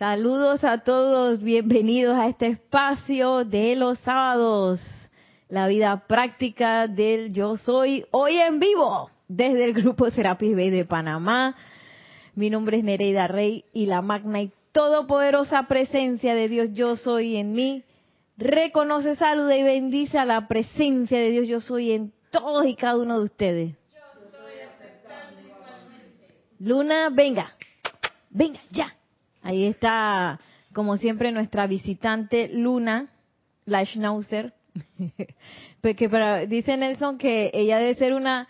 Saludos a todos, bienvenidos a este espacio de los sábados, la vida práctica del yo soy, hoy en vivo, desde el grupo Serapis Bay de Panamá. Mi nombre es Nereida Rey y la magna y todopoderosa presencia de Dios yo soy en mí. Reconoce, saluda y bendice a la presencia de Dios yo soy en todos y cada uno de ustedes. Luna, venga, venga, ya. Ahí está, como siempre, nuestra visitante Luna, la Schnauzer. Porque para, dice Nelson que ella debe ser una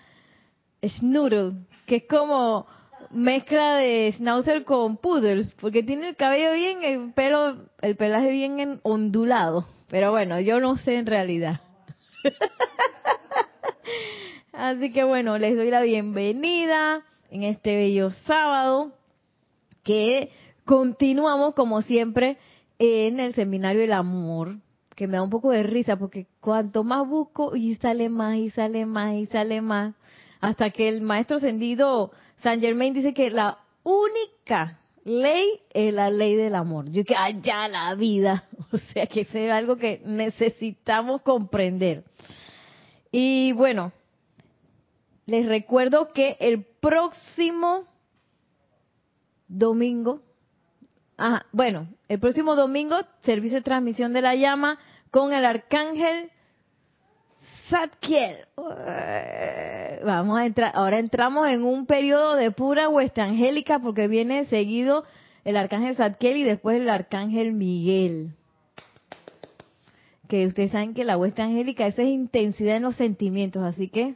Schnoodle, que es como mezcla de Schnauzer con Poodle, porque tiene el cabello bien, el pelo, el pelaje bien ondulado. Pero bueno, yo no sé en realidad. Así que bueno, les doy la bienvenida en este bello sábado que continuamos como siempre en el seminario del amor, que me da un poco de risa porque cuanto más busco y sale más y sale más y sale más, hasta que el maestro ascendido San Germain dice que la única ley es la ley del amor. Yo que allá la vida, o sea que es algo que necesitamos comprender. Y bueno, les recuerdo que el próximo domingo, ah, bueno, el próximo domingo, servicio de transmisión de la llama con el arcángel Zadkiel. Vamos a entrar, ahora entramos en un periodo de pura huesta angélica porque viene seguido el arcángel Zadkiel y después el arcángel Miguel. Que ustedes saben que la huesta angélica, esa es intensidad en los sentimientos, así que.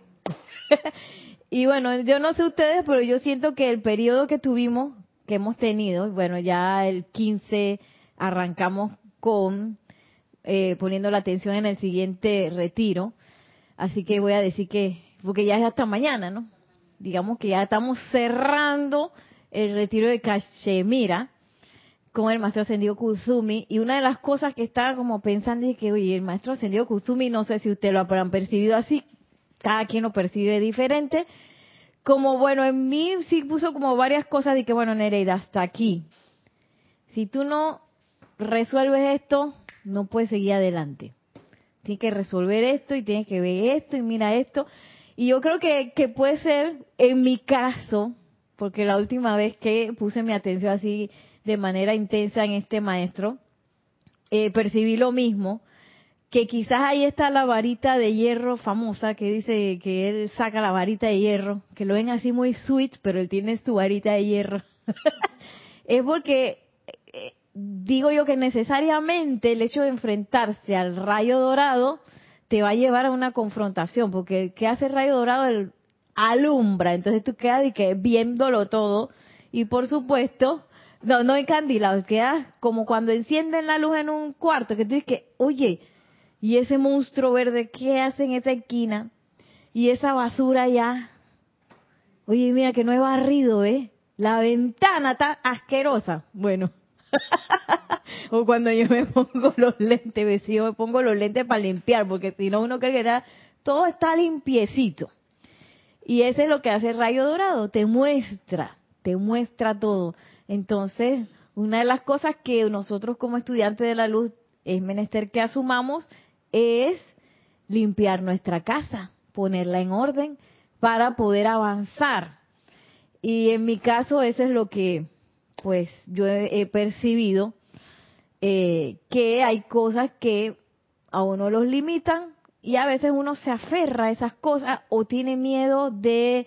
y bueno, yo no sé ustedes, pero yo siento que el periodo que tuvimos, que hemos tenido, bueno, ya el 15 arrancamos con eh, poniendo la atención en el siguiente retiro Así que voy a decir que, porque ya es hasta mañana, ¿no? Digamos que ya estamos cerrando el retiro de Cachemira con el maestro ascendido Kuzumi. Y una de las cosas que estaba como pensando es que, oye, el maestro ascendido Kuzumi, no sé si ustedes lo habrán percibido así, cada quien lo percibe diferente. Como, bueno, en mí sí puso como varias cosas de que, bueno, Nereida, hasta aquí. Si tú no resuelves esto, no puedes seguir adelante tiene que resolver esto y tiene que ver esto y mira esto. Y yo creo que, que puede ser, en mi caso, porque la última vez que puse mi atención así de manera intensa en este maestro, eh, percibí lo mismo, que quizás ahí está la varita de hierro famosa, que dice que él saca la varita de hierro, que lo ven así muy sweet, pero él tiene su varita de hierro. es porque digo yo que necesariamente el hecho de enfrentarse al rayo dorado te va a llevar a una confrontación, porque ¿qué hace el rayo dorado? El alumbra, entonces tú quedas y que viéndolo todo, y por supuesto, no, no encandilado, quedas como cuando encienden la luz en un cuarto, que tú dices que, oye, y ese monstruo verde, ¿qué hace en esa esquina? Y esa basura ya, oye, mira que no he barrido, ¿eh? La ventana está asquerosa. Bueno, o cuando yo me pongo los lentes, yo me pongo los lentes para limpiar, porque si no uno cree que todo está limpiecito. Y eso es lo que hace el rayo dorado, te muestra, te muestra todo. Entonces, una de las cosas que nosotros como estudiantes de la luz es menester que asumamos es limpiar nuestra casa, ponerla en orden para poder avanzar. Y en mi caso, eso es lo que pues yo he, percibido eh, que hay cosas que a uno los limitan y a veces uno se aferra a esas cosas o tiene miedo de,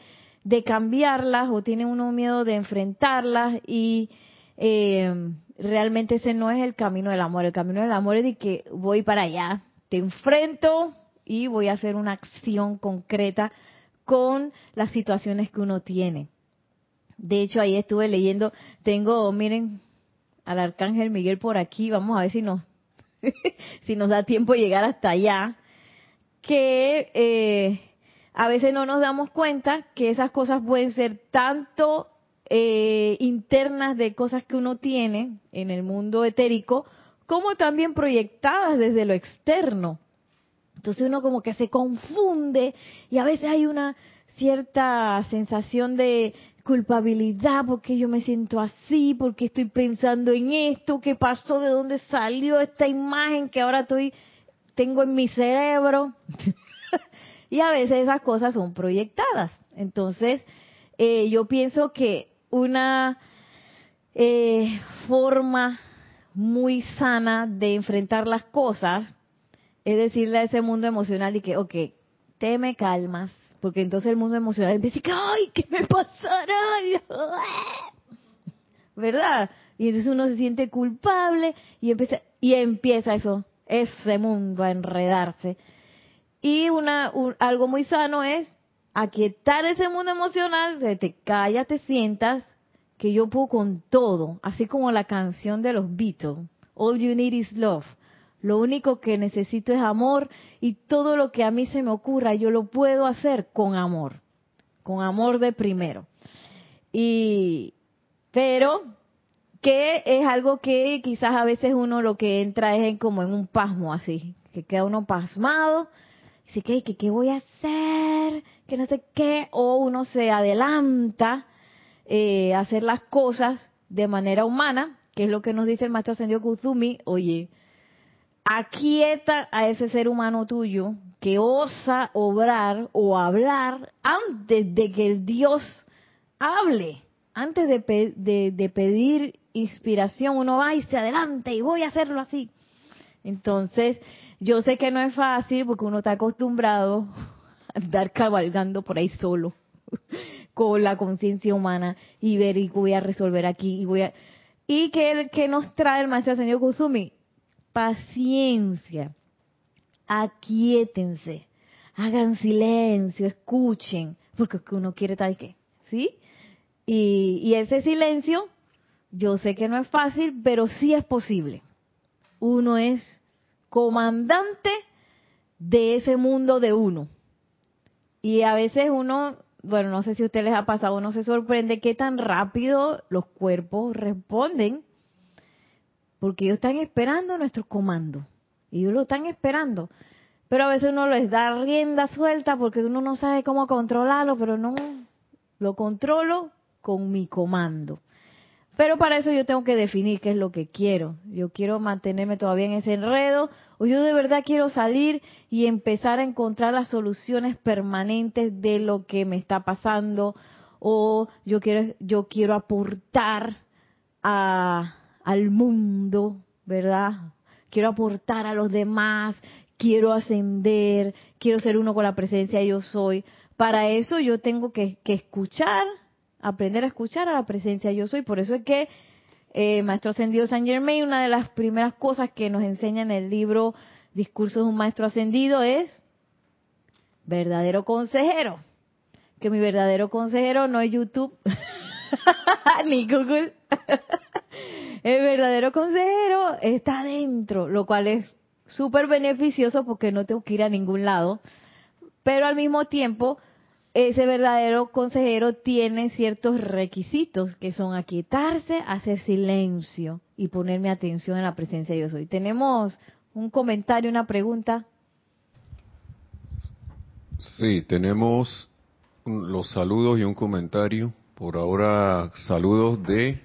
cambiarlas o tiene uno miedo de enfrentarlas y eh, realmente ese no es el camino del amor. El camino del amor es de que voy para allá, te enfrento y voy a hacer una acción concreta con las situaciones que uno tiene. De hecho, ahí estuve leyendo, tengo, miren, al arcángel Miguel por aquí, vamos a ver si nos, si nos da tiempo llegar hasta allá, que eh, a veces no nos damos cuenta que esas cosas pueden ser tanto eh, internas de cosas que uno tiene en el mundo etérico, como también proyectadas desde lo externo. Entonces uno como que se confunde y a veces hay una cierta sensación de culpabilidad, porque yo me siento así, porque estoy pensando en esto, qué pasó, de dónde salió esta imagen que ahora estoy tengo en mi cerebro. y a veces esas cosas son proyectadas. Entonces, eh, yo pienso que una eh, forma muy sana de enfrentar las cosas es decirle a ese mundo emocional y que, ok, te me calmas, porque entonces el mundo emocional empieza a decir, ay, ¿qué me pasará? ¿Verdad? Y entonces uno se siente culpable y empieza, y empieza eso, ese mundo a enredarse. Y una, algo muy sano es aquietar ese mundo emocional, te callas, te sientas, que yo puedo con todo, así como la canción de los Beatles, All You Need Is Love. Lo único que necesito es amor y todo lo que a mí se me ocurra yo lo puedo hacer con amor, con amor de primero. Y pero que es algo que quizás a veces uno lo que entra es como en un pasmo así, que queda uno pasmado, dice que qué voy a hacer, que no sé qué, o uno se adelanta eh, hacer las cosas de manera humana, que es lo que nos dice el maestro ascendido Kuzumi, oye, aquieta a ese ser humano tuyo que osa obrar o hablar antes de que el Dios hable, antes de, de, pedir inspiración, uno va y se adelante y voy a hacerlo así. Entonces, yo sé que no es fácil porque uno está acostumbrado a andar cabalgando por ahí solo con la conciencia humana y ver y voy a resolver aquí y voy a y que, que nos trae el maestro señor Kusumi. Paciencia. Aquietense. Hagan silencio escuchen porque uno quiere tal que sí y, y ese silencio yo sé que no es fácil pero sí es posible. Uno es comandante de ese mundo de uno. Y a veces uno bueno, no sé si a ustedes les ha pasado, uno se sorprende qué tan rápido los cuerpos responden, porque ellos están esperando nuestro comando, ellos lo están esperando. Pero a veces uno les da rienda suelta porque uno no sabe cómo controlarlo, pero no, lo controlo con mi comando. Pero para eso yo tengo que definir qué es lo que quiero. Yo quiero mantenerme todavía en ese enredo o yo de verdad quiero salir y empezar a encontrar las soluciones permanentes de lo que me está pasando o yo quiero yo quiero aportar a, al mundo, ¿verdad? Quiero aportar a los demás, quiero ascender, quiero ser uno con la presencia yo soy. Para eso yo tengo que, que escuchar aprender a escuchar a la presencia yo soy. Por eso es que eh, Maestro Ascendido San Germain, una de las primeras cosas que nos enseña en el libro Discursos de un Maestro Ascendido es verdadero consejero. Que mi verdadero consejero no es YouTube ni Google. el verdadero consejero está adentro, lo cual es súper beneficioso porque no tengo que ir a ningún lado. Pero al mismo tiempo ese verdadero consejero tiene ciertos requisitos que son aquietarse, hacer silencio y ponerme atención en la presencia de yo soy. Tenemos un comentario, una pregunta. Sí, tenemos los saludos y un comentario. Por ahora, saludos de,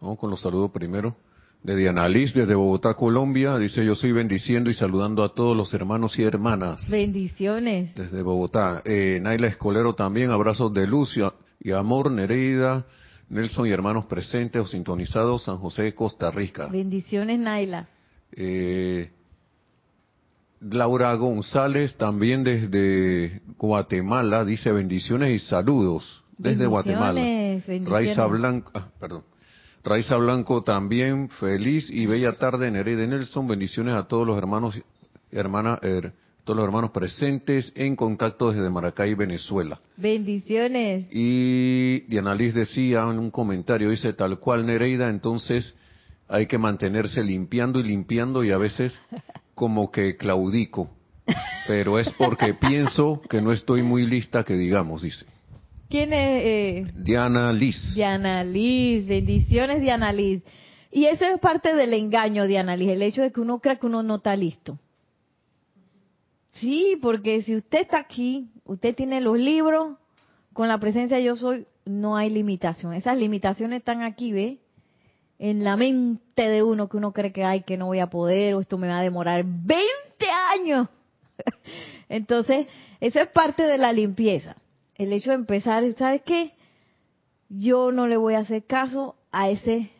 vamos con los saludos primero de Diana Liz desde Bogotá, Colombia. Dice, yo soy bendiciendo y saludando a todos los hermanos y hermanas. Bendiciones. Desde Bogotá. Eh, Naila Escolero también, abrazos de luz y amor, Nereida, Nelson y hermanos presentes o sintonizados, San José, Costa Rica. Bendiciones, Naila. Eh, Laura González, también desde Guatemala, dice bendiciones y saludos desde Guatemala. Raiza Blanca, ah, perdón. Raiza Blanco también, feliz y bella tarde, Nereida Nelson, bendiciones a todos los hermanos, hermanas, er, todos los hermanos presentes en contacto desde Maracay, Venezuela. Bendiciones. Y Diana Liz decía en un comentario, dice tal cual Nereida, entonces hay que mantenerse limpiando y limpiando y a veces como que claudico, pero es porque pienso que no estoy muy lista que digamos, dice. ¿Quién es? Eh? Diana Liz. Diana Liz, bendiciones Diana Liz. Y eso es parte del engaño, Diana Liz, el hecho de que uno crea que uno no está listo. Sí, porque si usted está aquí, usted tiene los libros, con la presencia yo soy, no hay limitación. Esas limitaciones están aquí, ¿ve? En la mente de uno que uno cree que hay que no voy a poder o esto me va a demorar 20 años. Entonces, eso es parte de la limpieza. El hecho de empezar, ¿sabes qué? Yo no le voy a hacer caso a ese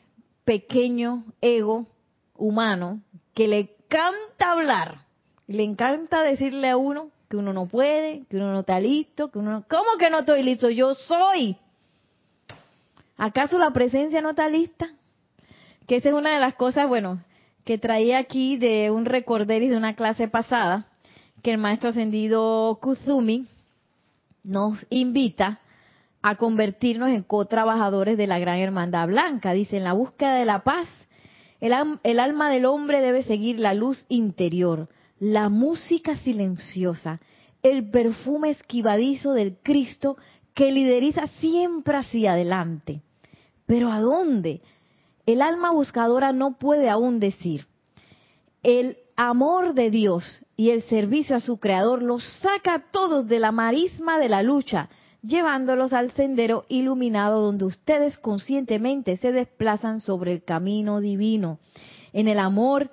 pequeño ego humano que le encanta hablar, le encanta decirle a uno que uno no puede, que uno no está listo, que uno no... ¿Cómo que no estoy listo? Yo soy. ¿Acaso la presencia no está lista? Que esa es una de las cosas, bueno, que traía aquí de un recorderis de una clase pasada, que el maestro ascendido Kuzumi nos invita a convertirnos en co-trabajadores de la Gran Hermandad Blanca. Dice, en la búsqueda de la paz, el, alma del hombre debe seguir la luz interior, la música silenciosa, el perfume esquivadizo del Cristo que lideriza siempre hacia adelante. Pero ¿a dónde? El alma buscadora no puede aún decir. El amor de Dios y el servicio a su Creador los saca a todos de la marisma de la lucha, llevándolos al sendero iluminado donde ustedes conscientemente se desplazan sobre el camino divino. En el amor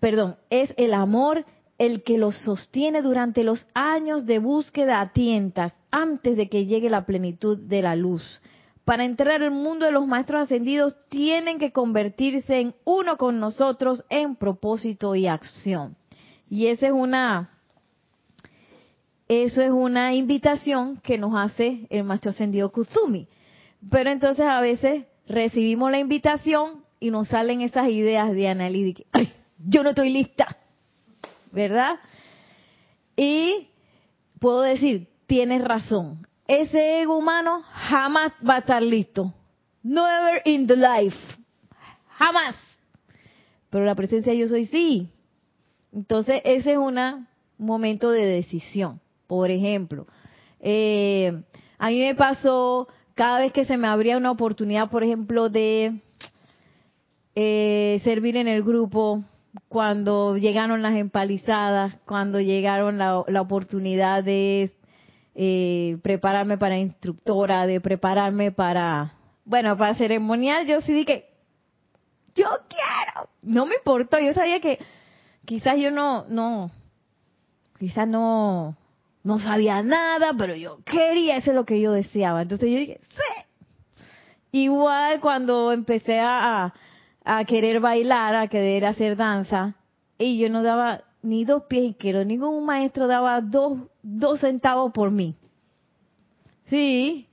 perdón, es el amor el que los sostiene durante los años de búsqueda a tientas antes de que llegue la plenitud de la luz. Para entrar al mundo de los maestros ascendidos tienen que convertirse en uno con nosotros en propósito y acción. Y esa es una eso es una invitación que nos hace el maestro ascendido Kuzumi. Pero entonces a veces recibimos la invitación y nos salen esas ideas de análisis yo no estoy lista, ¿verdad? Y puedo decir, tienes razón, ese ego humano jamás va a estar listo. Never in the life. Jamás. Pero la presencia de yo soy sí. Entonces, ese es un momento de decisión. Por ejemplo, eh, a mí me pasó cada vez que se me abría una oportunidad, por ejemplo, de eh, servir en el grupo, cuando llegaron las empalizadas, cuando llegaron la, oportunidad de eh, prepararme para instructora, de prepararme para, bueno, para ceremonial, yo sí dije, yo quiero, no me importó, yo sabía que quizás yo no, no, quizás no, no sabía nada, pero yo quería, eso es lo que yo deseaba. Entonces yo dije, sí. Igual cuando empecé a, a querer bailar, a querer hacer danza, y yo no daba ni dos pies izquierdos, ningún maestro daba dos, dos centavos por mí. Sí,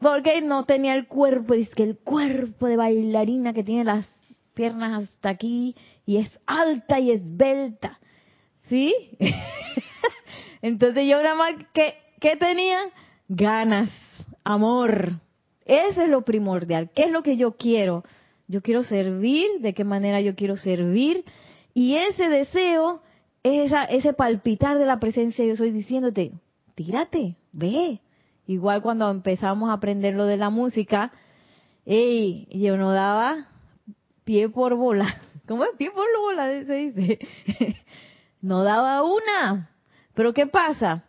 porque no tenía el cuerpo, es que el cuerpo de bailarina que tiene las piernas hasta aquí y es alta y esbelta. ¿Sí? Entonces yo nada más, que ¿qué tenía? Ganas, amor. Ese es lo primordial. ¿Qué es lo que yo quiero? Yo quiero servir, de qué manera yo quiero servir. Y ese deseo es esa, ese palpitar de la presencia yo soy diciéndote, tírate, ve. Igual cuando empezamos a aprender lo de la música, ey, yo no daba pie por bola. ¿Cómo es? Pie por bola, se dice. no daba una. Pero ¿qué pasa?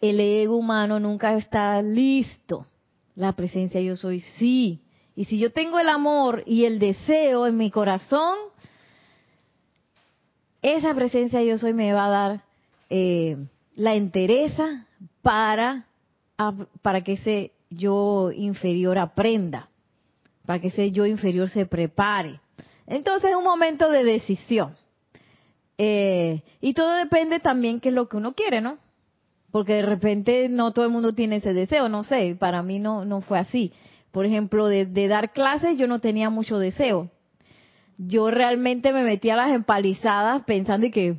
El ego humano nunca está listo. La presencia yo soy sí. Y si yo tengo el amor y el deseo en mi corazón, esa presencia yo soy me va a dar eh, la entereza para, para que ese yo inferior aprenda, para que ese yo inferior se prepare. Entonces es un momento de decisión. Eh, y todo depende también qué es lo que uno quiere, ¿no? Porque de repente no todo el mundo tiene ese deseo, no sé, para mí no, no fue así por ejemplo, de, dar clases, yo no tenía mucho deseo. Yo realmente me metía a las empalizadas pensando que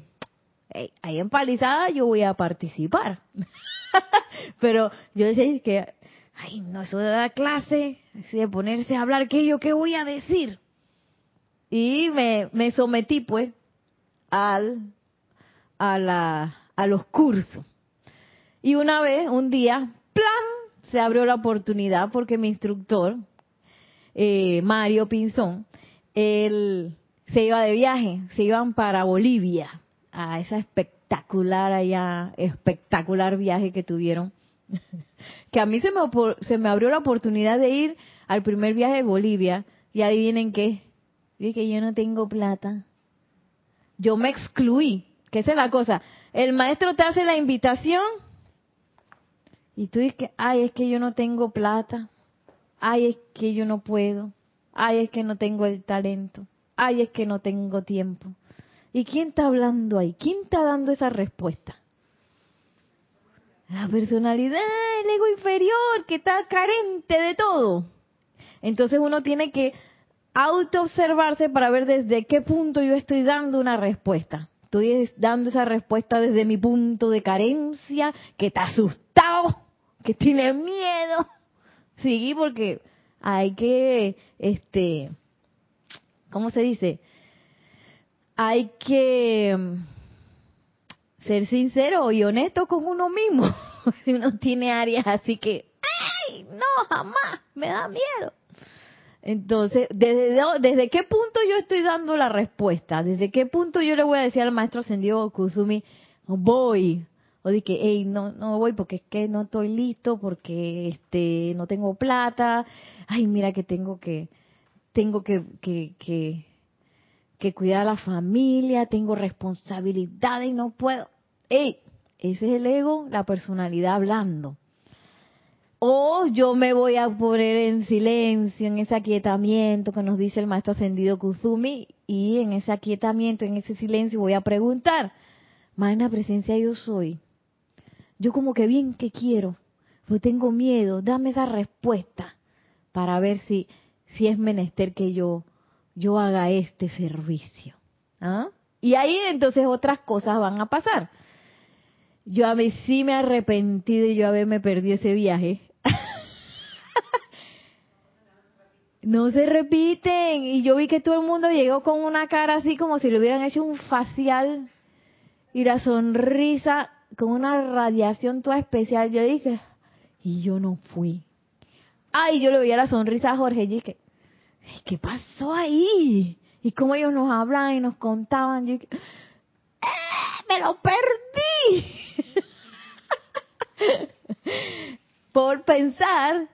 hey, hay empalizadas, yo voy a participar. Pero yo decía que, ay, no, eso de dar clase, de ponerse a hablar, ¿qué yo qué voy a decir? Y me, me sometí, pues, al, a, la, a los cursos. Y una vez, un día, plan, se abrió la oportunidad porque mi instructor, eh, Mario Pinzón, él se iba de viaje, se iban para Bolivia, a esa espectacular allá, espectacular viaje que tuvieron. que a mí se me, se me abrió la oportunidad de ir al primer viaje de Bolivia y adivinen qué, dije que yo no tengo plata. Yo me excluí, que esa es la cosa. El maestro te hace la invitación y tú dices, ay, es que yo no tengo plata, ay, es que yo no puedo, ay, es que no tengo el talento, ay, es que no tengo tiempo. ¿Y quién está hablando ahí? ¿Quién está dando esa respuesta? La personalidad, el ego inferior, que está carente de todo. Entonces uno tiene que auto-observarse para ver desde qué punto yo estoy dando una respuesta. Estoy dando esa respuesta desde mi punto de carencia, que está asustado, que tiene miedo. Sí, porque hay que, este, ¿cómo se dice? Hay que mm, ser sincero y honesto con uno mismo. si uno tiene áreas así que, ¡ay! No, jamás, me da miedo. Entonces, ¿desde, ¿desde qué punto yo estoy dando la respuesta? ¿Desde qué punto yo le voy a decir al maestro ascendido Kuzumi, voy? O de que, hey, no, no voy porque es que no estoy listo, porque este, no tengo plata. Ay, mira que tengo que, tengo que, que, que, cuidar a la familia, tengo responsabilidad y no puedo. Hey, ese es el ego, la personalidad hablando. O yo me voy a poner en silencio, en ese aquietamiento que nos dice el maestro ascendido Kuzumi, y en ese aquietamiento, en ese silencio voy a preguntar, Magna presencia yo soy. Yo como que bien que quiero, pero tengo miedo, dame esa respuesta para ver si, si es menester que yo, yo haga este servicio. ¿Ah? Y ahí entonces otras cosas van a pasar. Yo a mí sí me arrepentí de yo haberme perdido ese viaje, no se repiten. Y yo vi que todo el mundo llegó con una cara así como si le hubieran hecho un facial y la sonrisa con una radiación toda especial. Yo dije, y yo no fui. Ay, yo le veía la sonrisa a Jorge y dije, ¿qué pasó ahí? Y cómo ellos nos hablan y nos contaban. Yo dije, ¡Eh, ¡Me lo perdí! por pensar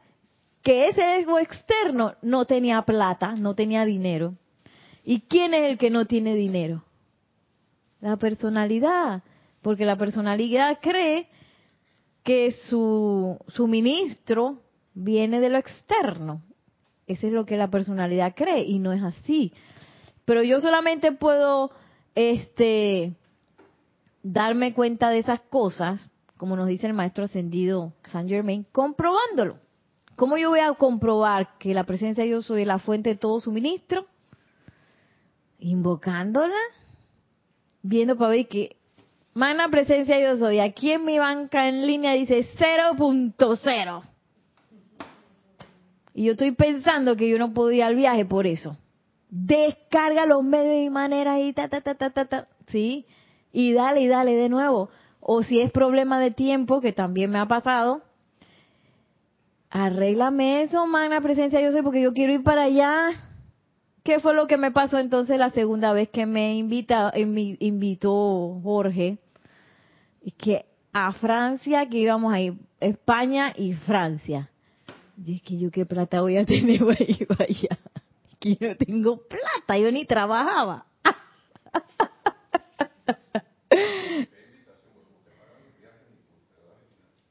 que ese ego externo no tenía plata, no tenía dinero. ¿Y quién es el que no tiene dinero? La personalidad, porque la personalidad cree que su suministro viene de lo externo. Eso es lo que la personalidad cree y no es así. Pero yo solamente puedo este darme cuenta de esas cosas como nos dice el maestro ascendido Saint Germain, comprobándolo. ¿Cómo yo voy a comprobar que la presencia de Dios soy la fuente de todo suministro? Invocándola, viendo para ver que mana presencia yo soy. Aquí en mi banca en línea dice 0.0. Y yo estoy pensando que yo no podía al viaje por eso. Descarga los medios y maneras y ta, ta, ta, ta, ta, ta. ¿Sí? Y dale y dale de nuevo o si es problema de tiempo, que también me ha pasado, arréglame eso, magna presencia yo soy, porque yo quiero ir para allá. ¿Qué fue lo que me pasó entonces la segunda vez que me invita, eh, me invitó Jorge? Que a Francia, que íbamos a ir, España y Francia. Y es que yo qué plata voy a tener para ir allá. Que yo no tengo plata, yo ni trabajaba.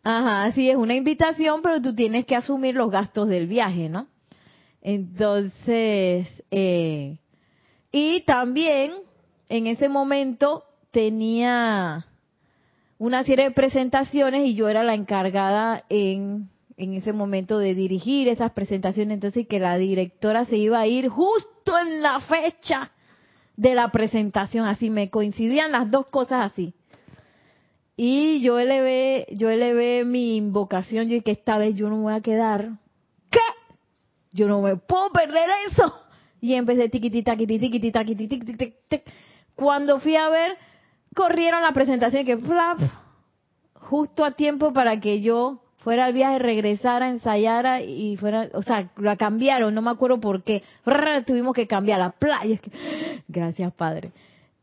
Ajá, sí, es una invitación, pero tú tienes que asumir los gastos del viaje, ¿no? Entonces, eh, y también en ese momento tenía una serie de presentaciones y yo era la encargada en, en ese momento de dirigir esas presentaciones, entonces que la directora se iba a ir justo en la fecha de la presentación, así me coincidían las dos cosas así. Y yo elevé, yo elevé mi invocación, y que esta vez yo no me voy a quedar. ¿Qué? Yo no me puedo perder eso. Y empecé tiquitita, tiquitita, tiquitita, Cuando fui a ver, corrieron la presentación que flap, justo a tiempo para que yo fuera al viaje, regresara, ensayara y fuera, o sea, la cambiaron, no me acuerdo por qué. Tuvimos que cambiar la playa. Gracias, Padre.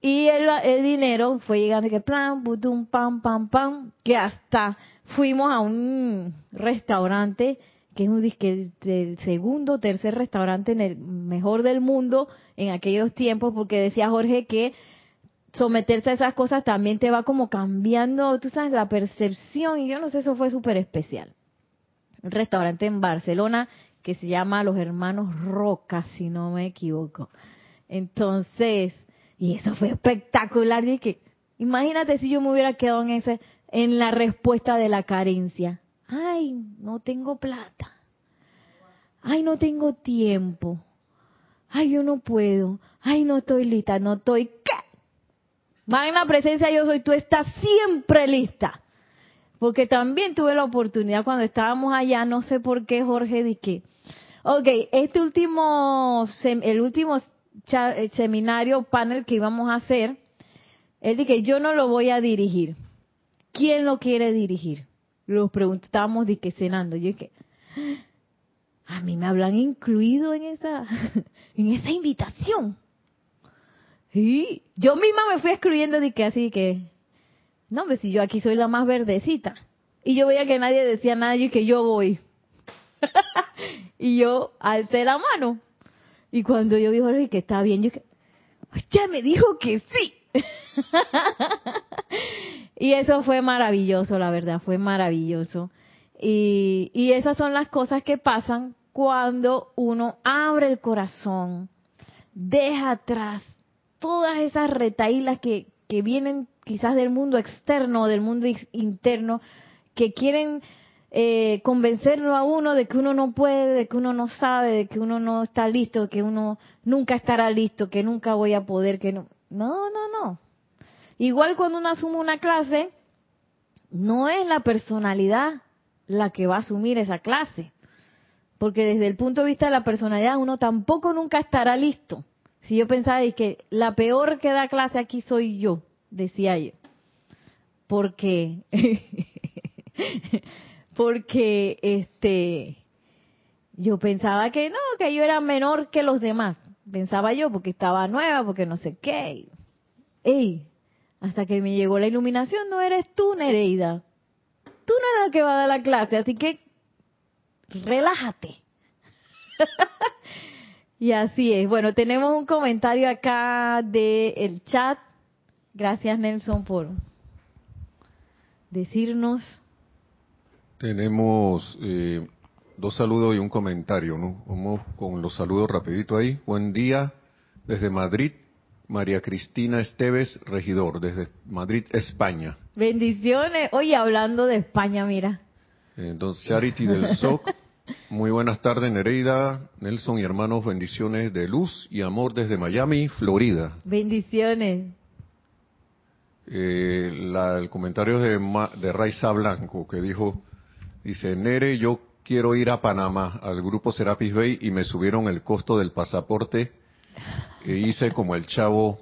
Y el, dinero fue llegando que plan, butum, pam, pam, pam, que hasta fuimos a un restaurante que es un disque el segundo, tercer restaurante en el mejor del mundo en aquellos tiempos, porque decía Jorge que someterse a esas cosas también te va como cambiando, tú sabes, la percepción, y yo no sé, eso fue súper especial. Un restaurante en Barcelona que se llama Los Hermanos Roca, si no me equivoco. Entonces, y eso fue espectacular, y que, imagínate si yo me hubiera quedado en ese, en la respuesta de la carencia ay, no tengo plata, ay, no tengo tiempo, ay, yo no puedo, ay, no estoy lista, no estoy. Magna presencia yo soy, tú estás siempre lista. Porque también tuve la oportunidad cuando estábamos allá, no sé por qué Jorge dije, ok, este último, el último eh, seminario, panel que íbamos a hacer, él dije, yo no lo voy a dirigir. ¿Quién lo quiere dirigir? los preguntábamos de que cenando. Yo dije, a mí me hablan incluido en esa, en esa invitación. Y yo misma me fui excluyendo de que así que, no, pues si yo aquí soy la más verdecita. Y yo veía que nadie decía nada y que yo voy. y yo alcé la mano. Y cuando yo vi que está bien, yo dije, ya me dijo que sí. y eso fue maravilloso, la verdad, fue maravilloso. Y, y esas son las cosas que pasan cuando uno abre el corazón, deja atrás todas esas retaílas que, que vienen quizás del mundo externo, del mundo interno, que quieren eh, convencerlo a uno de que uno no puede, de que uno no sabe, de que uno no está listo, que uno nunca estará listo, que nunca voy a poder, que no. No, no, no. Igual cuando uno asume una clase, no es la personalidad la que va a asumir esa clase. Porque desde el punto de vista de la personalidad, uno tampoco nunca estará listo. Si yo pensaba que la peor que da clase aquí soy yo, decía yo. Porque, porque este, yo pensaba que no, que yo era menor que los demás. Pensaba yo porque estaba nueva, porque no sé qué. Ey, hasta que me llegó la iluminación, no eres tú, Nereida. Tú no eres la que va a dar la clase, así que relájate. y así es. Bueno, tenemos un comentario acá del el chat. Gracias, Nelson, por decirnos. Tenemos eh, dos saludos y un comentario, ¿no? Vamos con los saludos rapidito ahí. Buen día desde Madrid, María Cristina Esteves, regidor, desde Madrid, España. Bendiciones. Oye, hablando de España, mira. Entonces, Charity del SOC. Muy buenas tardes, Nereida, Nelson y hermanos. Bendiciones de luz y amor desde Miami, Florida. Bendiciones. Eh, el comentario de, de Raiza Blanco, que dijo, dice, Nere, yo quiero ir a Panamá, al grupo Serapis Bay, y me subieron el costo del pasaporte y hice como el chavo.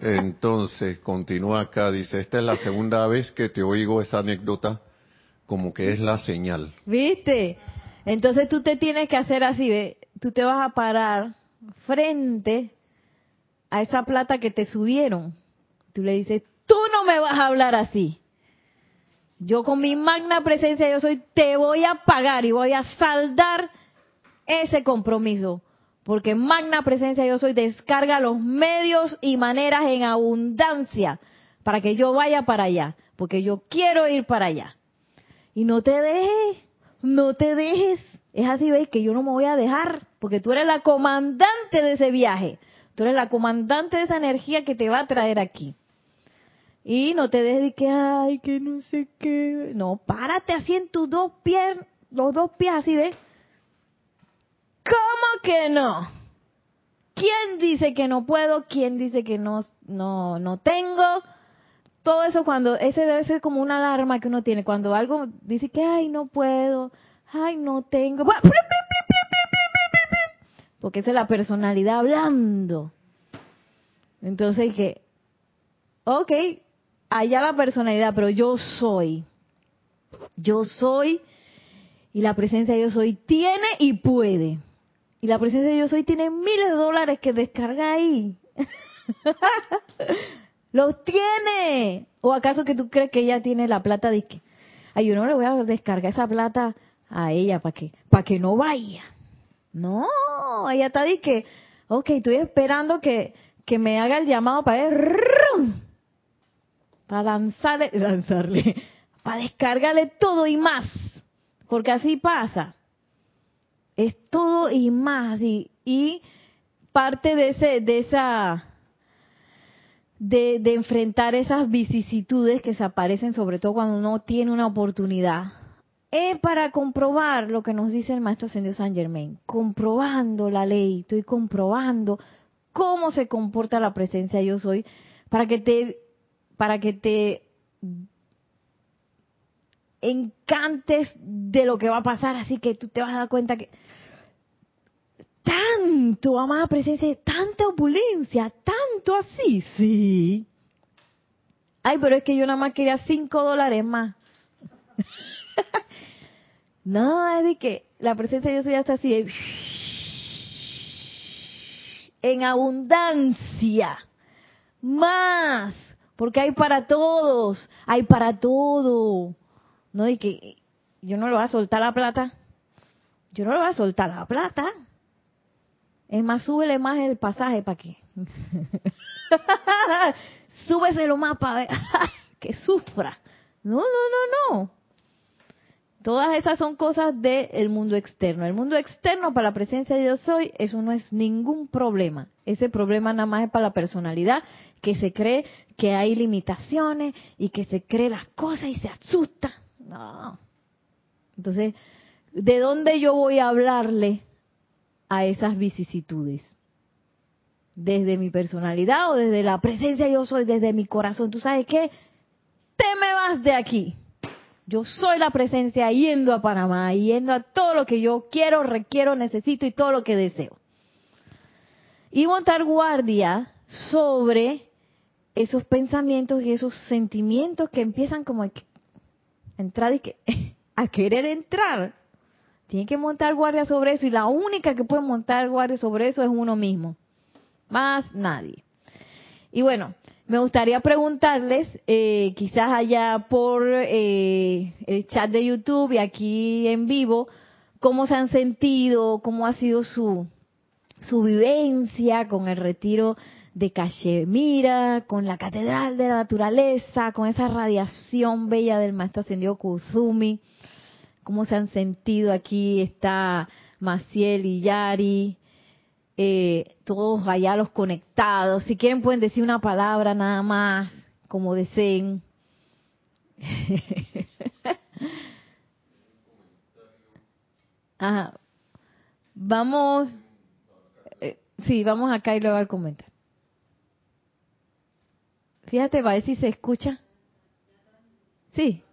Entonces, continúa acá, dice, esta es la segunda vez que te oigo esa anécdota, como que es la señal. ¿Viste? Entonces tú te tienes que hacer así, ¿ve? tú te vas a parar frente a esa plata que te subieron. Tú le dices, tú no me vas a hablar así. Yo con mi magna presencia, yo soy, te voy a pagar y voy a saldar ese compromiso. Porque magna presencia yo soy, descarga los medios y maneras en abundancia para que yo vaya para allá. Porque yo quiero ir para allá. Y no te dejes, no te dejes. Es así, veis, que yo no me voy a dejar. Porque tú eres la comandante de ese viaje. Tú eres la comandante de esa energía que te va a traer aquí. Y no te dejes de que, ay, que no sé qué. No, párate así en tus dos pies, los dos pies así, ¿ves? ¿Cómo que no? ¿Quién dice que no puedo? ¿Quién dice que no, no, no tengo? Todo eso cuando, ese debe ser como una alarma que uno tiene. Cuando algo dice que, ay, no puedo, ay, no tengo. Porque esa es la personalidad hablando. Entonces que, ok, allá la personalidad, pero yo soy. Yo soy y la presencia de yo soy tiene y puede. Y la presencia de yo soy tiene miles de dólares que descarga ahí. ¡Los tiene! ¿O acaso que tú crees que ella tiene la plata de que, ay, yo no le voy a descargar esa plata a ella para que, para que no vaya? No, ella está de que, ok, estoy esperando que, que me haga el llamado para ver, para lanzarle, lanzarle, para descargarle todo y más, porque así pasa. Es todo y más y, y parte de ese, de esa, de, de, enfrentar esas vicisitudes que se aparecen, sobre todo cuando uno tiene una oportunidad, es para comprobar lo que nos dice el maestro ascendido San Germain, comprobando la ley, estoy comprobando cómo se comporta la presencia yo soy, para que te, para que te encantes de lo que va a pasar, así que tú te vas a dar cuenta que tanto, amada presencia, tanta opulencia, tanto así, sí. Ay, pero es que yo nada más quería cinco dólares más. no, es de que la presencia yo soy hasta así, en abundancia, más, porque hay para todos, hay para todo. No, de que yo no le voy a soltar la plata, yo no le voy a soltar la plata. Es más, súbele más el pasaje para que. Súbeselo más para que sufra. No, no, no, no. Todas esas son cosas del mundo externo. El mundo externo para la presencia de Dios hoy, eso no es ningún problema. Ese problema nada más es para la personalidad que se cree que hay limitaciones y que se cree las cosas y se asusta. No. Entonces, ¿de dónde yo voy a hablarle a esas vicisitudes. Desde mi personalidad o desde la presencia yo soy, desde mi corazón. ¿Tú sabes qué? Te me vas de aquí. Yo soy la presencia yendo a Panamá, yendo a todo lo que yo quiero, requiero, necesito y todo lo que deseo. Y montar guardia sobre esos pensamientos y esos sentimientos que empiezan como a entrar y que a querer entrar tiene que montar guardia sobre eso y la única que puede montar guardia sobre eso es uno mismo. Más nadie. Y bueno, me gustaría preguntarles, eh, quizás allá por eh, el chat de YouTube y aquí en vivo, cómo se han sentido, cómo ha sido su, su vivencia con el retiro de Cachemira, con la Catedral de la Naturaleza, con esa radiación bella del Maestro Ascendido Kuzumi cómo se han sentido aquí. Está Maciel y Yari, eh, todos allá los conectados. Si quieren pueden decir una palabra nada más, como deseen. Ajá. Vamos, eh, sí, vamos acá y luego al comentar. Fíjate, va a ver si se escucha. Sí.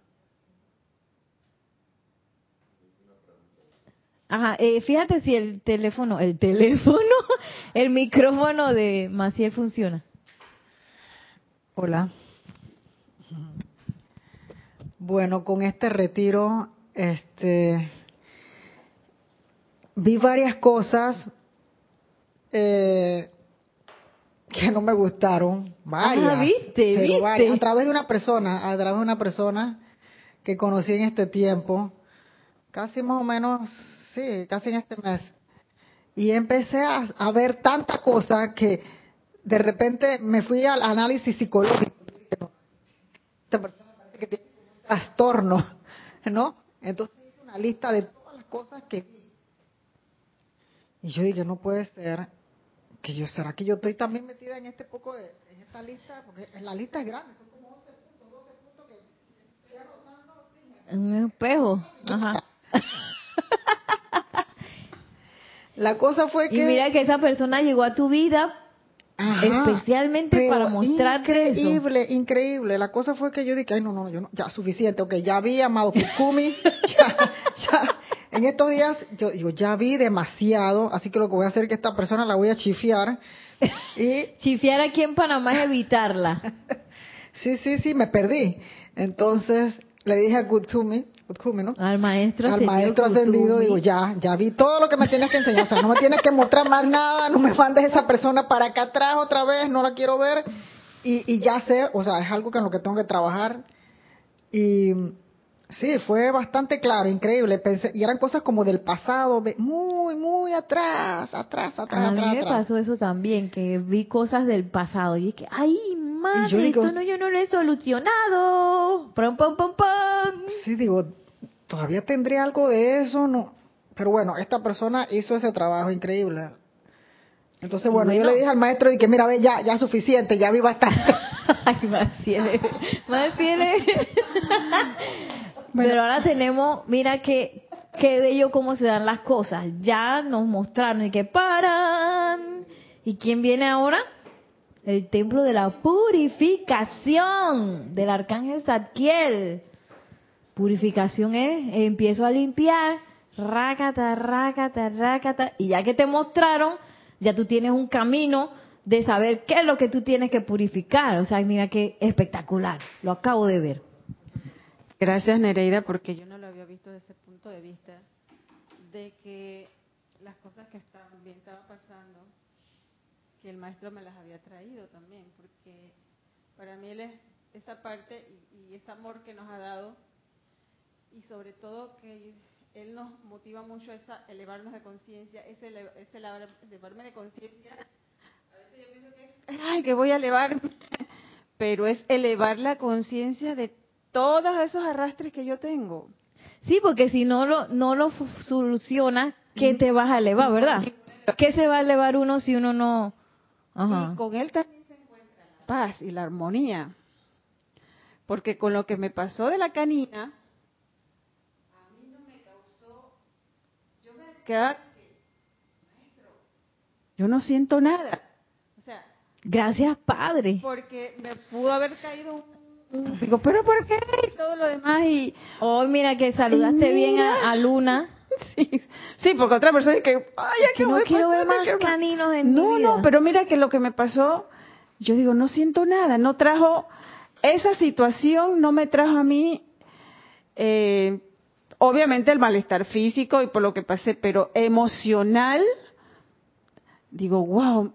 Ajá, eh, fíjate si el teléfono, el teléfono, el micrófono de Maciel funciona. Hola. Bueno, con este retiro, este, vi varias cosas eh, que no me gustaron, varias, ¿viste, pero varias, a través de una persona, a través de una persona que conocí en este tiempo, casi más o menos sí, casi en este mes. Y empecé a, ver tanta cosa que de repente me fui al análisis psicológico. Esta persona parece que tiene un trastorno, ¿no? Entonces hice una lista de todas las cosas que vi. Y yo dije, no puede ser que yo, ¿será que yo estoy también metida en este poco de, en esta lista? Porque la lista es grande, son como 11 puntos, 12 puntos que... En un espejo, ajá. La cosa fue que... Y mira que esa persona llegó a tu vida especialmente para mostrarte increíble, increíble. La cosa fue que yo dije, ay, no, no, yo no, ya suficiente, ok, ya vi amado Kukumi, ya, ya, en estos días, yo digo, ya vi demasiado, así que lo que voy a hacer es que esta persona la voy a chifiar. Y... chifiar aquí en Panamá es evitarla. sí, sí, sí, me perdí. Entonces, le dije a Kutsumi, al maestro Al maestro ascendido, digo, ya, ya vi todo lo que me tienes que enseñar. O sea, no me tienes que mostrar más nada, no me mandes esa persona para acá atrás otra vez, no la quiero ver. y, ya sé, o sea, es algo en lo que tengo que trabajar. Y sí, fue bastante claro, increíble. Pensé, y eran cosas como del pasado, muy, muy atrás, atrás, atrás. A mí me pasó eso también, que vi cosas del pasado y es que, ay, madre, esto no, yo no lo he solucionado. Pum, pum, pum, pum. Sí, digo, todavía tendré algo de eso, no. Pero bueno, esta persona hizo ese trabajo increíble. Entonces, bueno, yo le dije al maestro y que mira, ve, ya, ya suficiente, ya vi bastante. Ay, Maciel, Maciel. Pero ahora tenemos, mira que qué bello cómo se dan las cosas. Ya nos mostraron y que paran. ¿Y quién viene ahora? El templo de la purificación del arcángel Zadkiel. Purificación es, empiezo a limpiar, rácata, rácata, rácata, y ya que te mostraron, ya tú tienes un camino de saber qué es lo que tú tienes que purificar. O sea, mira qué espectacular. Lo acabo de ver. Gracias, Nereida, porque yo no lo había visto desde ese punto de vista de que las cosas que estaban bien estaban pasando, que el maestro me las había traído también, porque para mí él es esa parte y, ese amor que nos ha dado y sobre todo que él nos motiva mucho a elevarnos de conciencia, ese, elevarme de conciencia. A veces yo pienso que es, ay, que voy a elevar, pero es elevar la conciencia de todos esos arrastres que yo tengo. Sí, porque si no lo, no lo solucionas, ¿qué te vas a elevar, verdad? ¿Qué se va a elevar uno si uno no...? Y con él también se encuentra la paz y la armonía. Porque con lo que me pasó de la canina, yo no siento nada. O sea, gracias Padre. Porque me pudo haber caído un, digo, pero ¿por qué? Y todo lo demás y hoy mira que saludaste bien a, Luna. Sí, porque otra persona que, ay, que no quiero ver más caninos en No, no, pero mira que lo que me pasó, yo digo, no siento nada, no trajo esa situación no me trajo a mí eh, obviamente el malestar físico y por lo que pasé, pero emocional, digo, wow.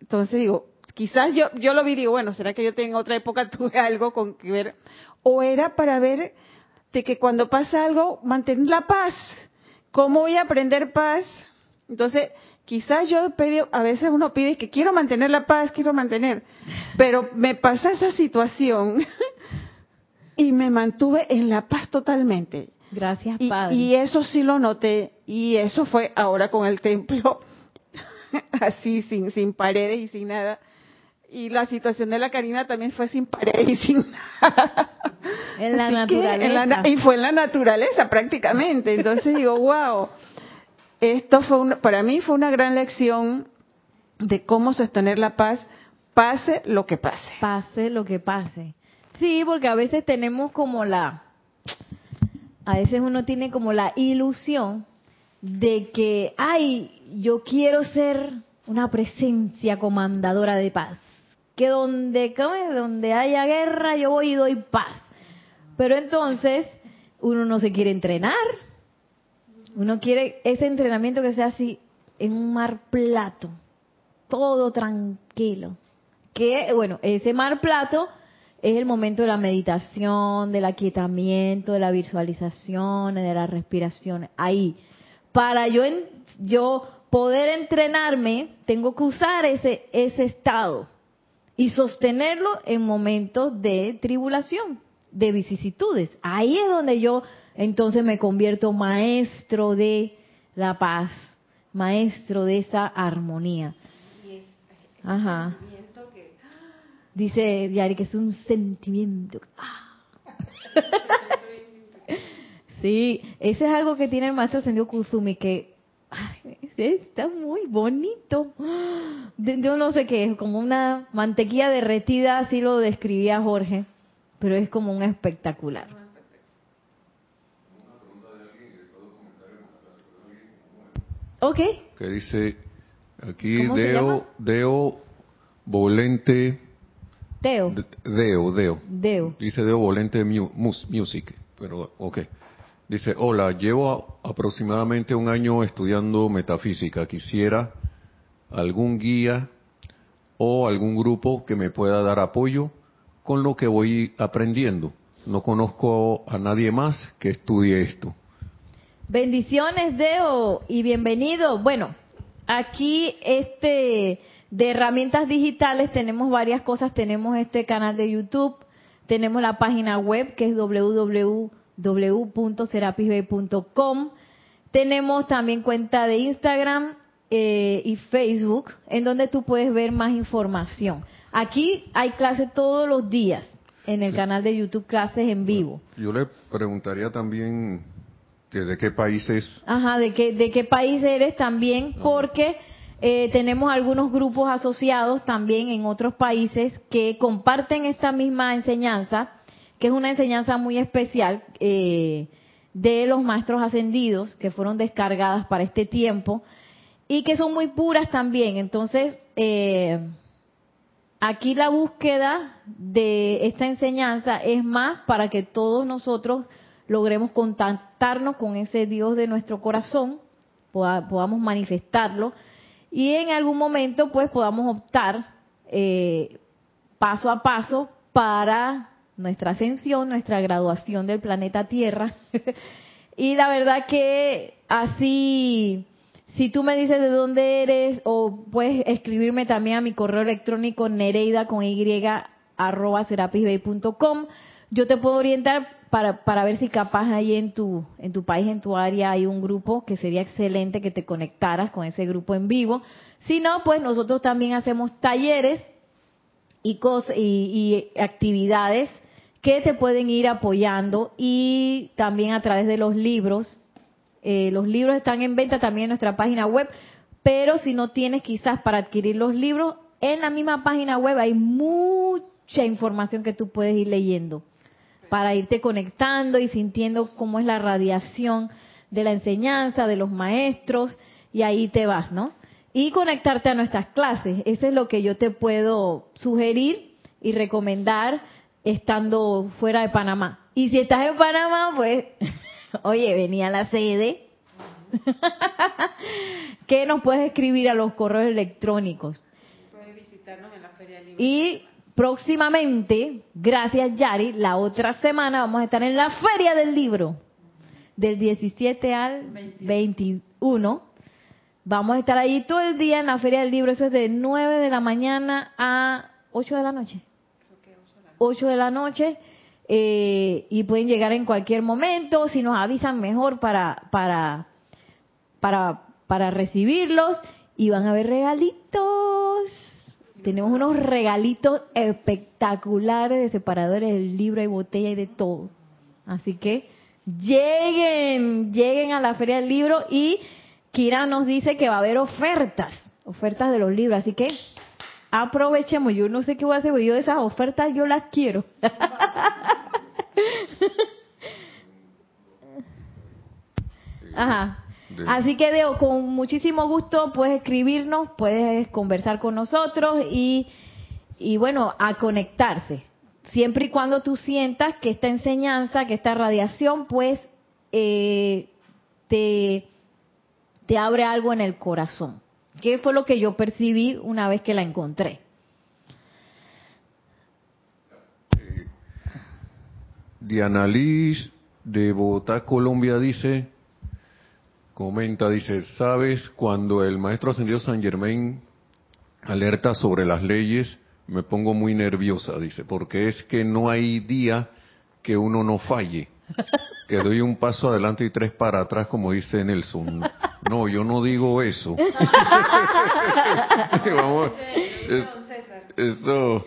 Entonces digo, quizás yo, yo lo vi, digo, bueno, ¿será que yo en otra época tuve algo con que ver? O era para ver de que cuando pasa algo, mantener la paz. ¿Cómo voy a aprender paz? Entonces, quizás yo pedí, a veces uno pide que quiero mantener la paz, quiero mantener, pero me pasa esa situación y me mantuve en la paz totalmente. Gracias, Padre. Y, eso sí lo noté, y eso fue ahora con el templo, así, sin, sin paredes y sin nada. Y la situación de la Karina también fue sin paredes y sin nada. En la naturaleza. y fue en la naturaleza prácticamente. Entonces digo, wow, esto fue para mí fue una gran lección de cómo sostener la paz, pase lo que pase. Pase lo que pase. Sí, porque a veces tenemos como la a veces uno tiene como la ilusión de que, ay, yo quiero ser una presencia comandadora de paz. Que donde, donde haya guerra yo voy y doy paz. Pero entonces uno no se quiere entrenar. Uno quiere ese entrenamiento que sea así en un mar plato, todo tranquilo. Que, bueno, ese mar plato es el momento de la meditación, del aquietamiento, de la visualización, de la respiración. Ahí. Para yo, yo poder entrenarme, tengo que usar ese, ese estado y sostenerlo en momentos de tribulación, de vicisitudes. Ahí es donde yo entonces me convierto maestro de la paz, maestro de esa armonía. Ajá. Dice Yari que es un sentimiento. Ah. sí, ese es algo que tiene el maestro Sendio Kusumi, que está muy bonito. Yo no sé qué es, como una mantequilla derretida, así lo describía Jorge, pero es como un espectacular. Ok. Que dice aquí Deo, Deo Volente Deo. Deo, Deo. Dice Deo Volente Music, pero ok. Dice, hola, llevo aproximadamente un año estudiando metafísica. Quisiera algún guía o algún grupo que me pueda dar apoyo con lo que voy aprendiendo. No conozco a nadie más que estudie esto. Bendiciones, Deo, y bienvenido. Bueno, aquí este de herramientas digitales tenemos varias cosas. Tenemos este canal de YouTube, tenemos la página web que es www.serapisbay.com. Tenemos también cuenta de Instagram eh, y Facebook en donde tú puedes ver más información. Aquí hay clases todos los días en el canal de YouTube, clases en vivo. Yo le preguntaría también que de qué países. Ajá, de qué, de qué país eres también, porque eh, tenemos algunos grupos asociados también en otros países que comparten esta misma enseñanza, que es una enseñanza muy especial eh, de los maestros ascendidos que fueron descargadas para este tiempo y que son muy puras también. Entonces, eh, aquí la búsqueda de esta enseñanza es más para que todos nosotros logremos contactarnos con ese Dios de nuestro corazón, podamos manifestarlo y en algún momento pues podamos optar eh, paso a paso para nuestra ascensión, nuestra graduación del planeta Tierra. y la verdad que así, si tú me dices de dónde eres o puedes escribirme también a mi correo electrónico nereida con y arroba serapisbay.com, yo te puedo orientar para, para ver si capaz ahí en tu, en tu país, en tu área, hay un grupo que sería excelente que te conectaras con ese grupo en vivo. Si no, pues nosotros también hacemos talleres y, y, actividades que te pueden ir apoyando y también a través de los libros. Eh, los libros están en venta también en nuestra página web, pero si no tienes quizás para adquirir los libros, en la misma página web hay mucha información que tú puedes ir leyendo para irte conectando y sintiendo cómo es la radiación de la enseñanza, de los maestros, y ahí te vas, ¿no? Y conectarte a nuestras clases. Eso es lo que yo te puedo sugerir y recomendar estando fuera de Panamá. Y si estás en Panamá, pues, oye, venía a la sede. que nos puedes escribir a los correos electrónicos. Puedes visitarnos en la Feria Libre. Y próximamente, gracias Yari, la otra semana vamos a estar en la Feria del Libro, del 17 al 21. Vamos a estar ahí todo el día en la Feria del Libro, eso es de 9 de la mañana a 8 de la noche. 8 de la noche. Eh, y pueden llegar en cualquier momento, si nos avisan mejor para, para, para, para recibirlos y van a ver regalitos tenemos unos regalitos espectaculares de separadores del libro y botella y de todo. Así que lleguen, lleguen a la feria del libro y Kira nos dice que va a haber ofertas, ofertas de los libros. Así que aprovechemos. Yo no sé qué voy a hacer, pero yo de esas ofertas yo las quiero. Ajá. Así que Deo, con muchísimo gusto puedes escribirnos, puedes conversar con nosotros y, y bueno, a conectarse. Siempre y cuando tú sientas que esta enseñanza, que esta radiación, pues eh, te, te abre algo en el corazón. ¿Qué fue lo que yo percibí una vez que la encontré? Diana Liz de Bogotá, Colombia, dice, Comenta, dice, ¿sabes cuando el maestro ascendido San Germain alerta sobre las leyes? Me pongo muy nerviosa, dice, porque es que no hay día que uno no falle. Que doy un paso adelante y tres para atrás, como dice Nelson. No, yo no digo eso. Vamos, eso,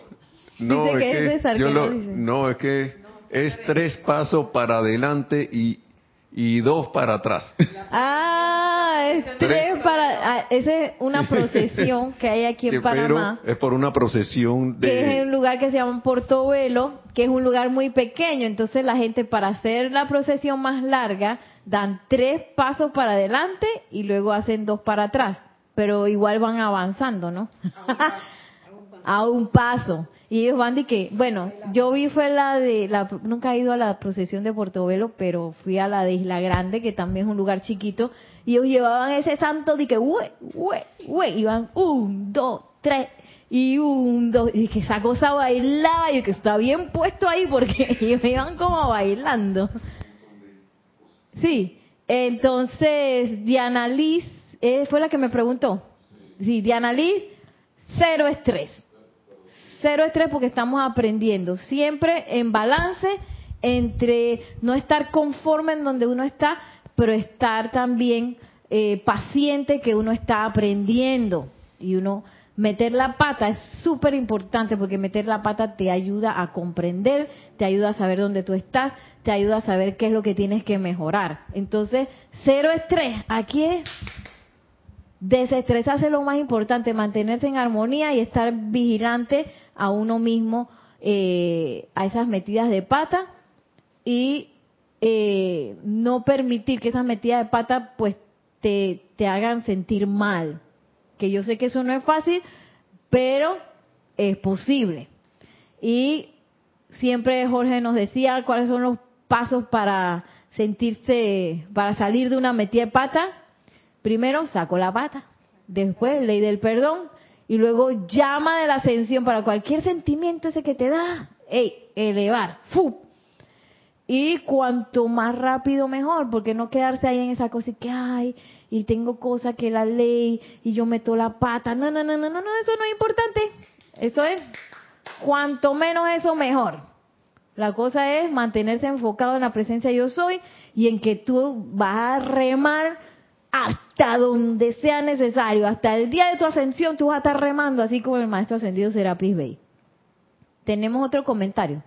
no, es que, yo lo, no, es que es tres pasos para adelante y y dos para atrás. Ah, es tres para. Ah, esa es una procesión que hay aquí en Panamá. es por una procesión de. Que es un lugar que se llama Portobelo, que es un lugar muy pequeño. Entonces la gente, para hacer la procesión más larga, dan tres pasos para adelante y luego hacen dos para atrás. Pero igual van avanzando, ¿no? A un paso. Y ellos van de que, bueno, yo vi fue la de, la, nunca he ido a la procesión de Portobelo, pero fui a la de Isla Grande, que también es un lugar chiquito, y ellos llevaban ese santo de que, uy, uy, uy, iban un, dos, tres, y un, dos, y que esa cosa bailaba y que está bien puesto ahí porque ellos iban como bailando. Sí, entonces Diana Liz eh, fue la que me preguntó. Sí, Diana Liz, cero estrés. Cero estrés porque estamos aprendiendo. Siempre en balance entre no estar conforme en donde uno está, pero estar también eh, paciente que uno está aprendiendo. Y uno meter la pata es súper importante porque meter la pata te ayuda a comprender, te ayuda a saber dónde tú estás, te ayuda a saber qué es lo que tienes que mejorar. Entonces, cero estrés. Aquí es desestresarse lo más importante, mantenerse en armonía y estar vigilante a uno mismo, eh, a esas metidas de pata y eh, no permitir que esas metidas de pata pues te, te hagan sentir mal. Que yo sé que eso no es fácil, pero es posible. Y siempre Jorge nos decía cuáles son los pasos para sentirse, para salir de una metida de pata. Primero saco la pata, después ley del perdón y luego llama de la ascensión para cualquier sentimiento ese que te da, hey, elevar, ¡fu! Y cuanto más rápido mejor, porque no quedarse ahí en esa cosa y que, ay, y tengo cosas que la ley y yo meto la pata. No, no, no, no, no, no, eso no es importante. Eso es, cuanto menos eso mejor. La cosa es mantenerse enfocado en la presencia yo soy y en que tú vas a remar hasta donde sea necesario, hasta el día de tu ascensión tú vas a estar remando así como el maestro ascendido Serapis Bey. Tenemos otro comentario.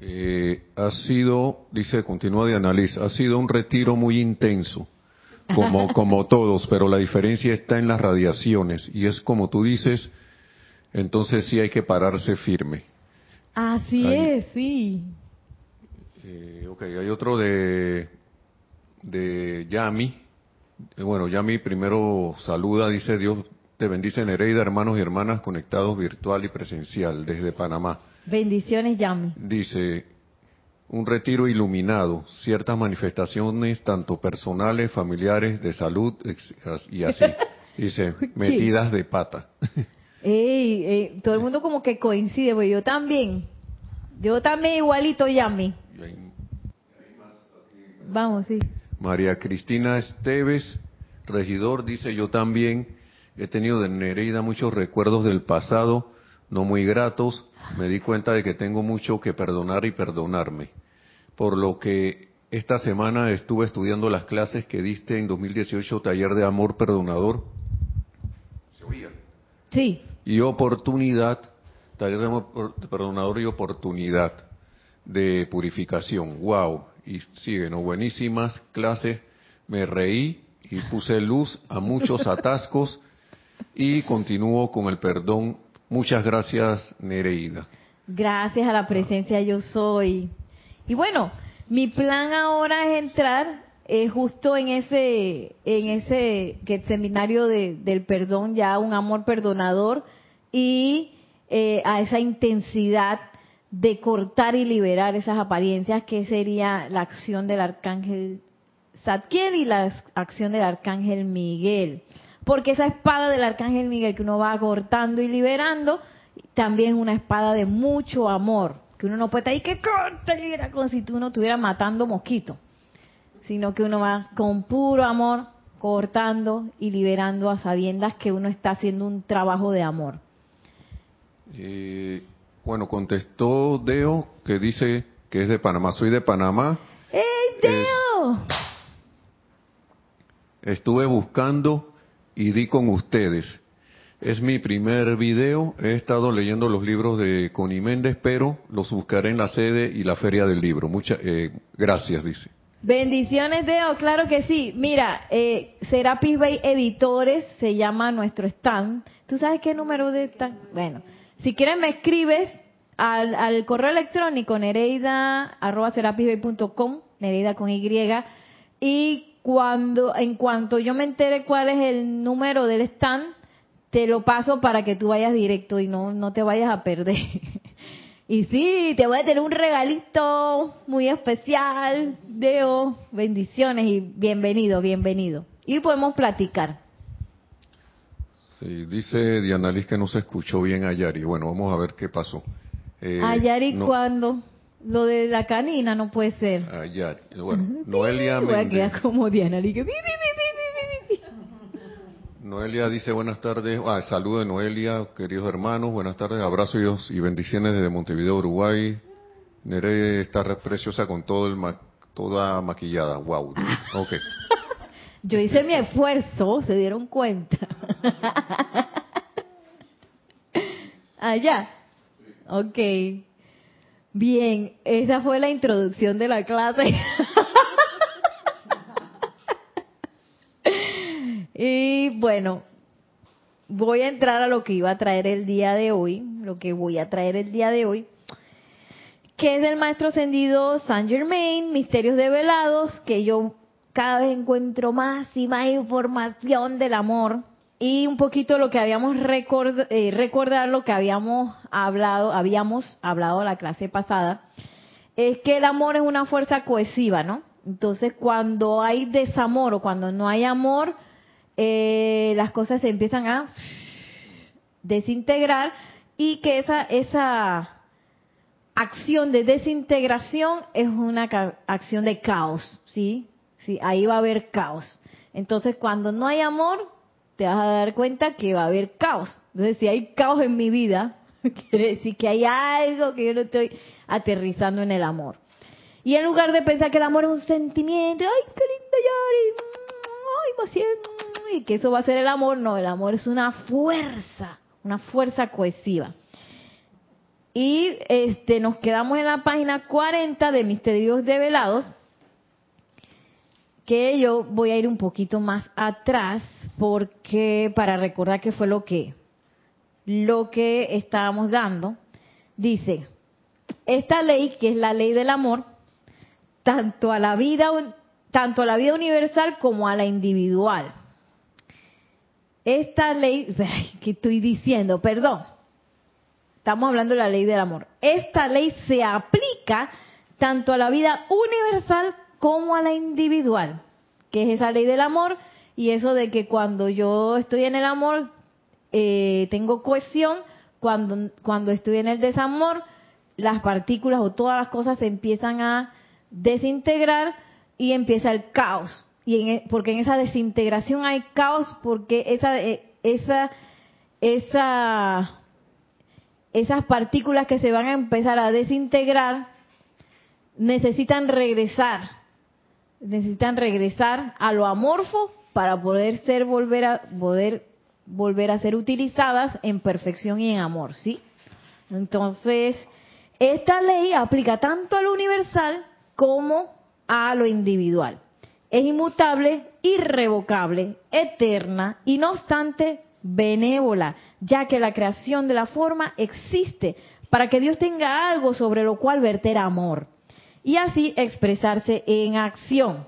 Eh, ha sido, dice, continúa de análisis, ha sido un retiro muy intenso, como, como todos, pero la diferencia está en las radiaciones y es como tú dices, entonces sí hay que pararse firme. Así es, sí. Eh, ok, hay otro de, de Yami. Eh, bueno, Yami primero saluda, dice Dios te bendice Nereida, hermanos y hermanas conectados virtual y presencial desde Panamá. Bendiciones, Yami. Dice, un retiro iluminado, ciertas manifestaciones tanto personales, familiares, de salud y así. Dice, metidas de pata. Ey, todo el mundo como que coincide, pues yo también. Yo también igualito, Yami. Vamos, sí. María Cristina Esteves, regidor, dice, yo también he tenido de Nereida muchos recuerdos del pasado no muy gratos, me di cuenta de que tengo mucho que perdonar y perdonarme. Por lo que esta semana estuve estudiando las clases que diste en 2018, taller de amor perdonador. Sí. Y oportunidad, taller de perdonador y oportunidad de purificación. ¡Wow! Y siguen, ¿no? buenísimas clases. Me reí y puse luz a muchos atascos y continúo con el perdón Muchas gracias, Nereida. Gracias a la presencia yo soy. Y bueno, mi plan ahora es entrar eh, justo en ese, que seminario de, del perdón, ya un amor perdonador y eh, a esa intensidad de cortar y liberar esas apariencias, que sería la acción del arcángel Zadkiel y la acción del arcángel Miguel. Porque esa espada del arcángel Miguel que uno va cortando y liberando, también es una espada de mucho amor, que uno no puede estar ahí que corta y como si tú no estuvieras matando mosquitos, sino que uno va con puro amor cortando y liberando a sabiendas que uno está haciendo un trabajo de amor. Eh, bueno, contestó Deo, que dice que es de Panamá. Soy de Panamá. ¡Ey, Deo! estuve buscando y di con ustedes. Es mi primer video, he estado leyendo los libros de Connie Méndez, pero los buscaré en la sede y la feria del libro. Muchas eh, gracias, dice. Bendiciones, Deo, claro que sí. Mira, eh, Serapis Bay Editores se llama nuestro stand. ¿Tú sabes qué número de stand? Bueno, si quieres me escribes al, al correo electrónico nereida arroba nereida con Y, y cuando en cuanto yo me entere cuál es el número del stand, te lo paso para que tú vayas directo y no, no te vayas a perder. Y sí, te voy a tener un regalito muy especial. Deo, bendiciones y bienvenido, bienvenido. Y podemos platicar. Sí, dice Diana Liz que no se escuchó bien a Yari. Bueno, vamos a ver qué pasó. Eh, ¿A Yari cuándo? Lo de la canina no puede ser. A Yari. Bueno, Noelia Voy a quedar como Diana Liz. Noelia dice buenas tardes, ah, saludo de Noelia, queridos hermanos, buenas tardes, abrazos y bendiciones desde Montevideo, Uruguay. Nere está preciosa con todo el toda maquillada, wow. Okay. Yo hice mi esfuerzo, se dieron cuenta. Allá. Ok. Bien, esa fue la introducción de la clase. bueno, voy a entrar a lo que iba a traer el día de hoy, lo que voy a traer el día de hoy, que es del maestro ascendido Saint Germain, Misterios Develados, que yo cada vez encuentro más y más información del amor y un poquito lo que habíamos eh, recordar lo que habíamos hablado, habíamos hablado la clase pasada, es que el amor es una fuerza cohesiva, ¿no? Entonces, cuando hay desamor o cuando no hay amor, eh, las cosas se empiezan a desintegrar y que esa, esa acción de desintegración es una acción de caos, ¿sí? ¿sí? Ahí va a haber caos. Entonces, cuando no hay amor, te vas a dar cuenta que va a haber caos. Entonces, si hay caos en mi vida, quiere decir que hay algo que yo no estoy aterrizando en el amor. Y en lugar de pensar que el amor es un sentimiento, ay, qué lindo Yari, ay, siento y que eso va a ser el amor, no, el amor es una fuerza, una fuerza cohesiva. Y este nos quedamos en la página 40 de Misterios Develados, que yo voy a ir un poquito más atrás porque para recordar qué fue lo que lo que estábamos dando. Dice, esta ley, que es la ley del amor, tanto a la vida tanto a la vida universal como a la individual esta ley, ¿qué estoy diciendo? Perdón. Estamos hablando de la ley del amor. Esta ley se aplica tanto a la vida universal como a la individual, que es esa ley del amor y eso de que cuando yo estoy en el amor eh, tengo cohesión, cuando, cuando estoy en el desamor las partículas o todas las cosas se empiezan a desintegrar y empieza el caos y e, porque en esa desintegración hay caos, porque esa, eh, esa, esa, esas partículas que se van a empezar a desintegrar necesitan regresar, necesitan regresar a lo amorfo para poder ser volver a poder volver a ser utilizadas en perfección y en amor, ¿sí? Entonces, esta ley aplica tanto a lo universal como a lo individual es inmutable, irrevocable, eterna y no obstante benévola, ya que la creación de la forma existe para que Dios tenga algo sobre lo cual verter amor y así expresarse en acción.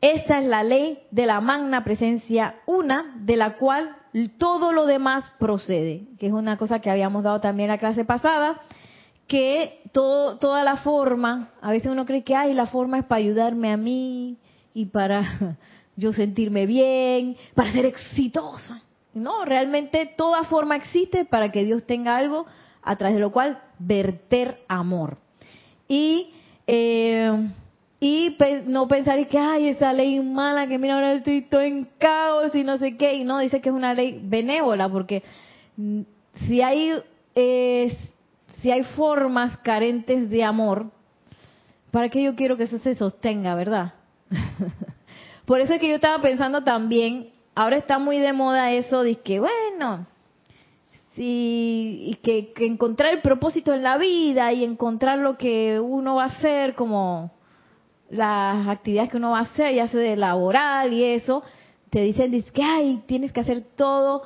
Esta es la ley de la magna presencia una, de la cual todo lo demás procede, que es una cosa que habíamos dado también en la clase pasada, que toda la forma, a veces uno cree que, ay, la forma es para ayudarme a mí y para yo sentirme bien, para ser exitosa. No, realmente toda forma existe para que Dios tenga algo a través de lo cual verter amor. Y, eh, y no pensar que, ay, esa ley mala, que mira, ahora estoy todo en caos y no sé qué. Y no, dice que es una ley benévola, porque mm, si hay eh, si hay formas carentes de amor, ¿para qué yo quiero que eso se sostenga, verdad? Por eso es que yo estaba pensando también, ahora está muy de moda eso de que, bueno, sí, que, que encontrar el propósito en la vida y encontrar lo que uno va a hacer, como las actividades que uno va a hacer, ya sea de laboral y eso, te dicen que, ay, tienes que hacer todo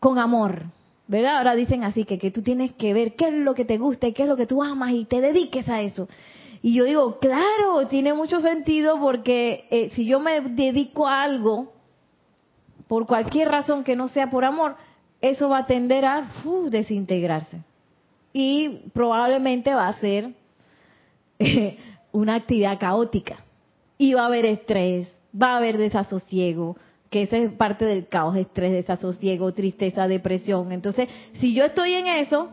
con amor. ¿Verdad? Ahora dicen así que, que tú tienes que ver qué es lo que te gusta y qué es lo que tú amas y te dediques a eso. Y yo digo, claro, tiene mucho sentido porque eh, si yo me dedico a algo, por cualquier razón que no sea por amor, eso va a tender a desintegrarse. y probablemente va a ser una actividad caótica y va a haber estrés, va a haber desasosiego, que esa es parte del caos, estrés, desasosiego, tristeza, depresión. Entonces, si yo estoy en eso,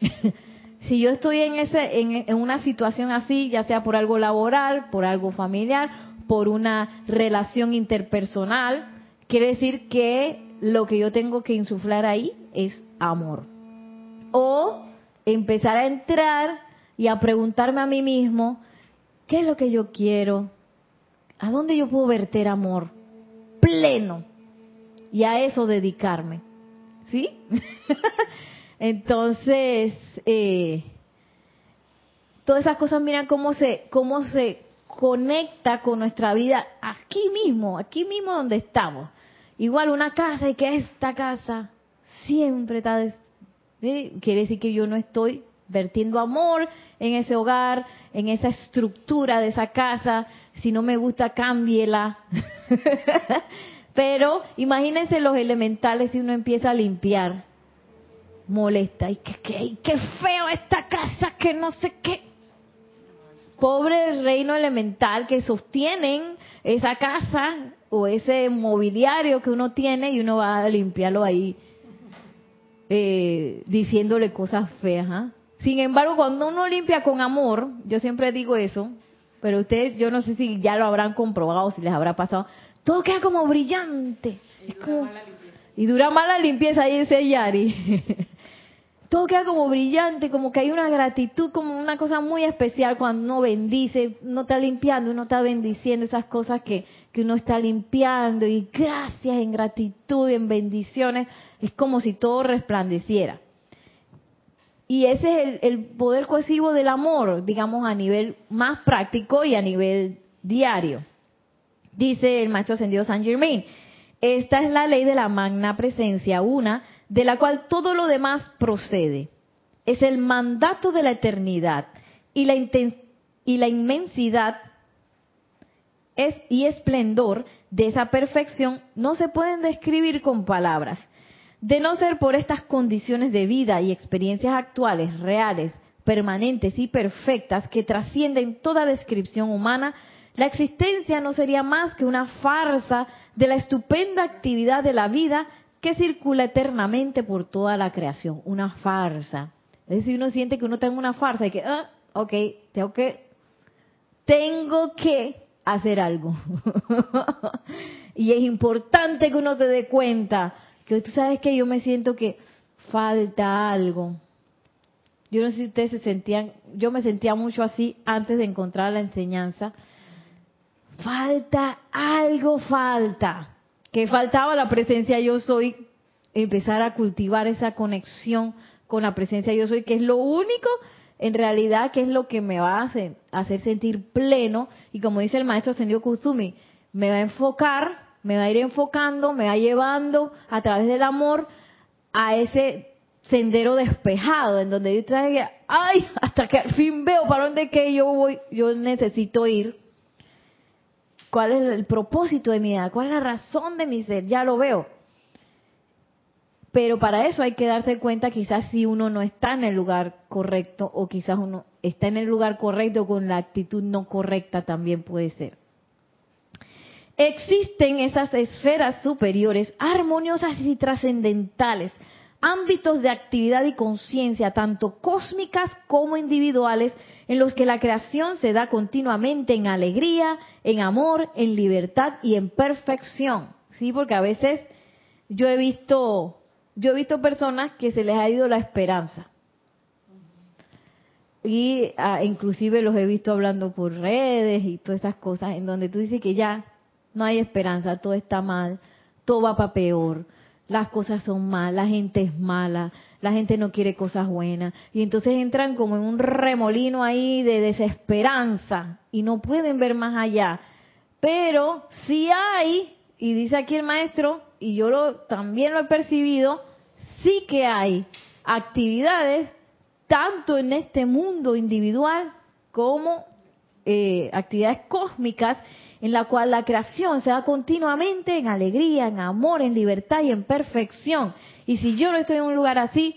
si yo estoy en ese en, una situación así, ya sea por algo laboral, por algo familiar, por una relación interpersonal, quiere decir que lo que yo tengo que insuflar ahí es amor. O empezar a entrar y a preguntarme a mí mismo, ¿qué es lo que yo quiero? ¿A dónde yo puedo verter amor pleno? Y a eso dedicarme. ¿Sí? Entonces, eh, todas esas cosas, miran cómo se, cómo se conecta con nuestra vida aquí mismo, aquí mismo donde estamos. Igual una casa y que esta casa siempre está... Quiere decir que yo no estoy vertiendo amor en ese hogar, en esa estructura de esa casa. Si no me gusta, cámbiela. Pero imagínense los elementales si uno empieza a limpiar molesta. Y que, qué feo esta casa, que no sé qué. Pobre reino elemental que sostienen esa casa o ese mobiliario que uno tiene y uno va a limpiarlo ahí eh, diciéndole cosas feas. ¿ah? Sin embargo, cuando uno limpia con amor, yo siempre digo eso, pero ustedes, yo no sé si ya lo habrán comprobado, si les habrá pasado, todo queda como brillante. Y dura, mala, limpieza. Y dura mala limpieza, ahí dice Yari. todo queda como brillante, como que hay una gratitud, como una cosa muy especial cuando uno bendice, uno está limpiando, uno está bendiciendo esas cosas que, que uno está limpiando y gracias en gratitud en bendiciones, es como si todo resplandeciera. Y ese es el, el poder cohesivo del amor, digamos, a nivel más práctico y a nivel diario. Dice el maestro ascendido San Germain, esta es la ley de la magna presencia, una de la cual todo lo demás procede. Es el mandato de la eternidad y la, y la inmensidad es, y esplendor de esa perfección no se pueden describir con palabras. De no ser por estas condiciones de vida y experiencias actuales, reales, permanentes y perfectas que trascienden toda descripción humana, la existencia no sería más que una farsa de la estupenda actividad de la vida que circula eternamente por toda la creación, una farsa. Es decir, uno siente que uno está en una farsa y que, ah, ok, tengo que, tengo que hacer algo. y es importante que uno se dé cuenta que tú sabes que yo me siento que falta algo. Yo no sé si ustedes se sentían, yo me sentía mucho así antes de encontrar la enseñanza. Falta algo, falta que faltaba la presencia yo soy, empezar a cultivar esa conexión con la presencia yo soy, que es lo único en realidad que es lo que me va a hacer, hacer sentir pleno y como dice el maestro Ascendido Kusumi, me va a enfocar, me va a ir enfocando, me va llevando a través del amor a ese sendero despejado en donde yo ay, hasta que al fin veo para dónde que yo voy, yo necesito ir cuál es el propósito de mi vida, cuál es la razón de mi ser, ya lo veo. Pero para eso hay que darse cuenta quizás si uno no está en el lugar correcto o quizás uno está en el lugar correcto con la actitud no correcta también puede ser. Existen esas esferas superiores armoniosas y trascendentales ámbitos de actividad y conciencia, tanto cósmicas como individuales, en los que la creación se da continuamente en alegría, en amor, en libertad y en perfección. Sí, porque a veces yo he visto, yo he visto personas que se les ha ido la esperanza. Y ah, inclusive los he visto hablando por redes y todas esas cosas, en donde tú dices que ya no hay esperanza, todo está mal, todo va para peor las cosas son malas, la gente es mala, la gente no quiere cosas buenas. Y entonces entran como en un remolino ahí de desesperanza y no pueden ver más allá. Pero si hay, y dice aquí el maestro, y yo lo, también lo he percibido, sí que hay actividades, tanto en este mundo individual como eh, actividades cósmicas, en la cual la creación se da continuamente en alegría, en amor, en libertad y en perfección. Y si yo no estoy en un lugar así,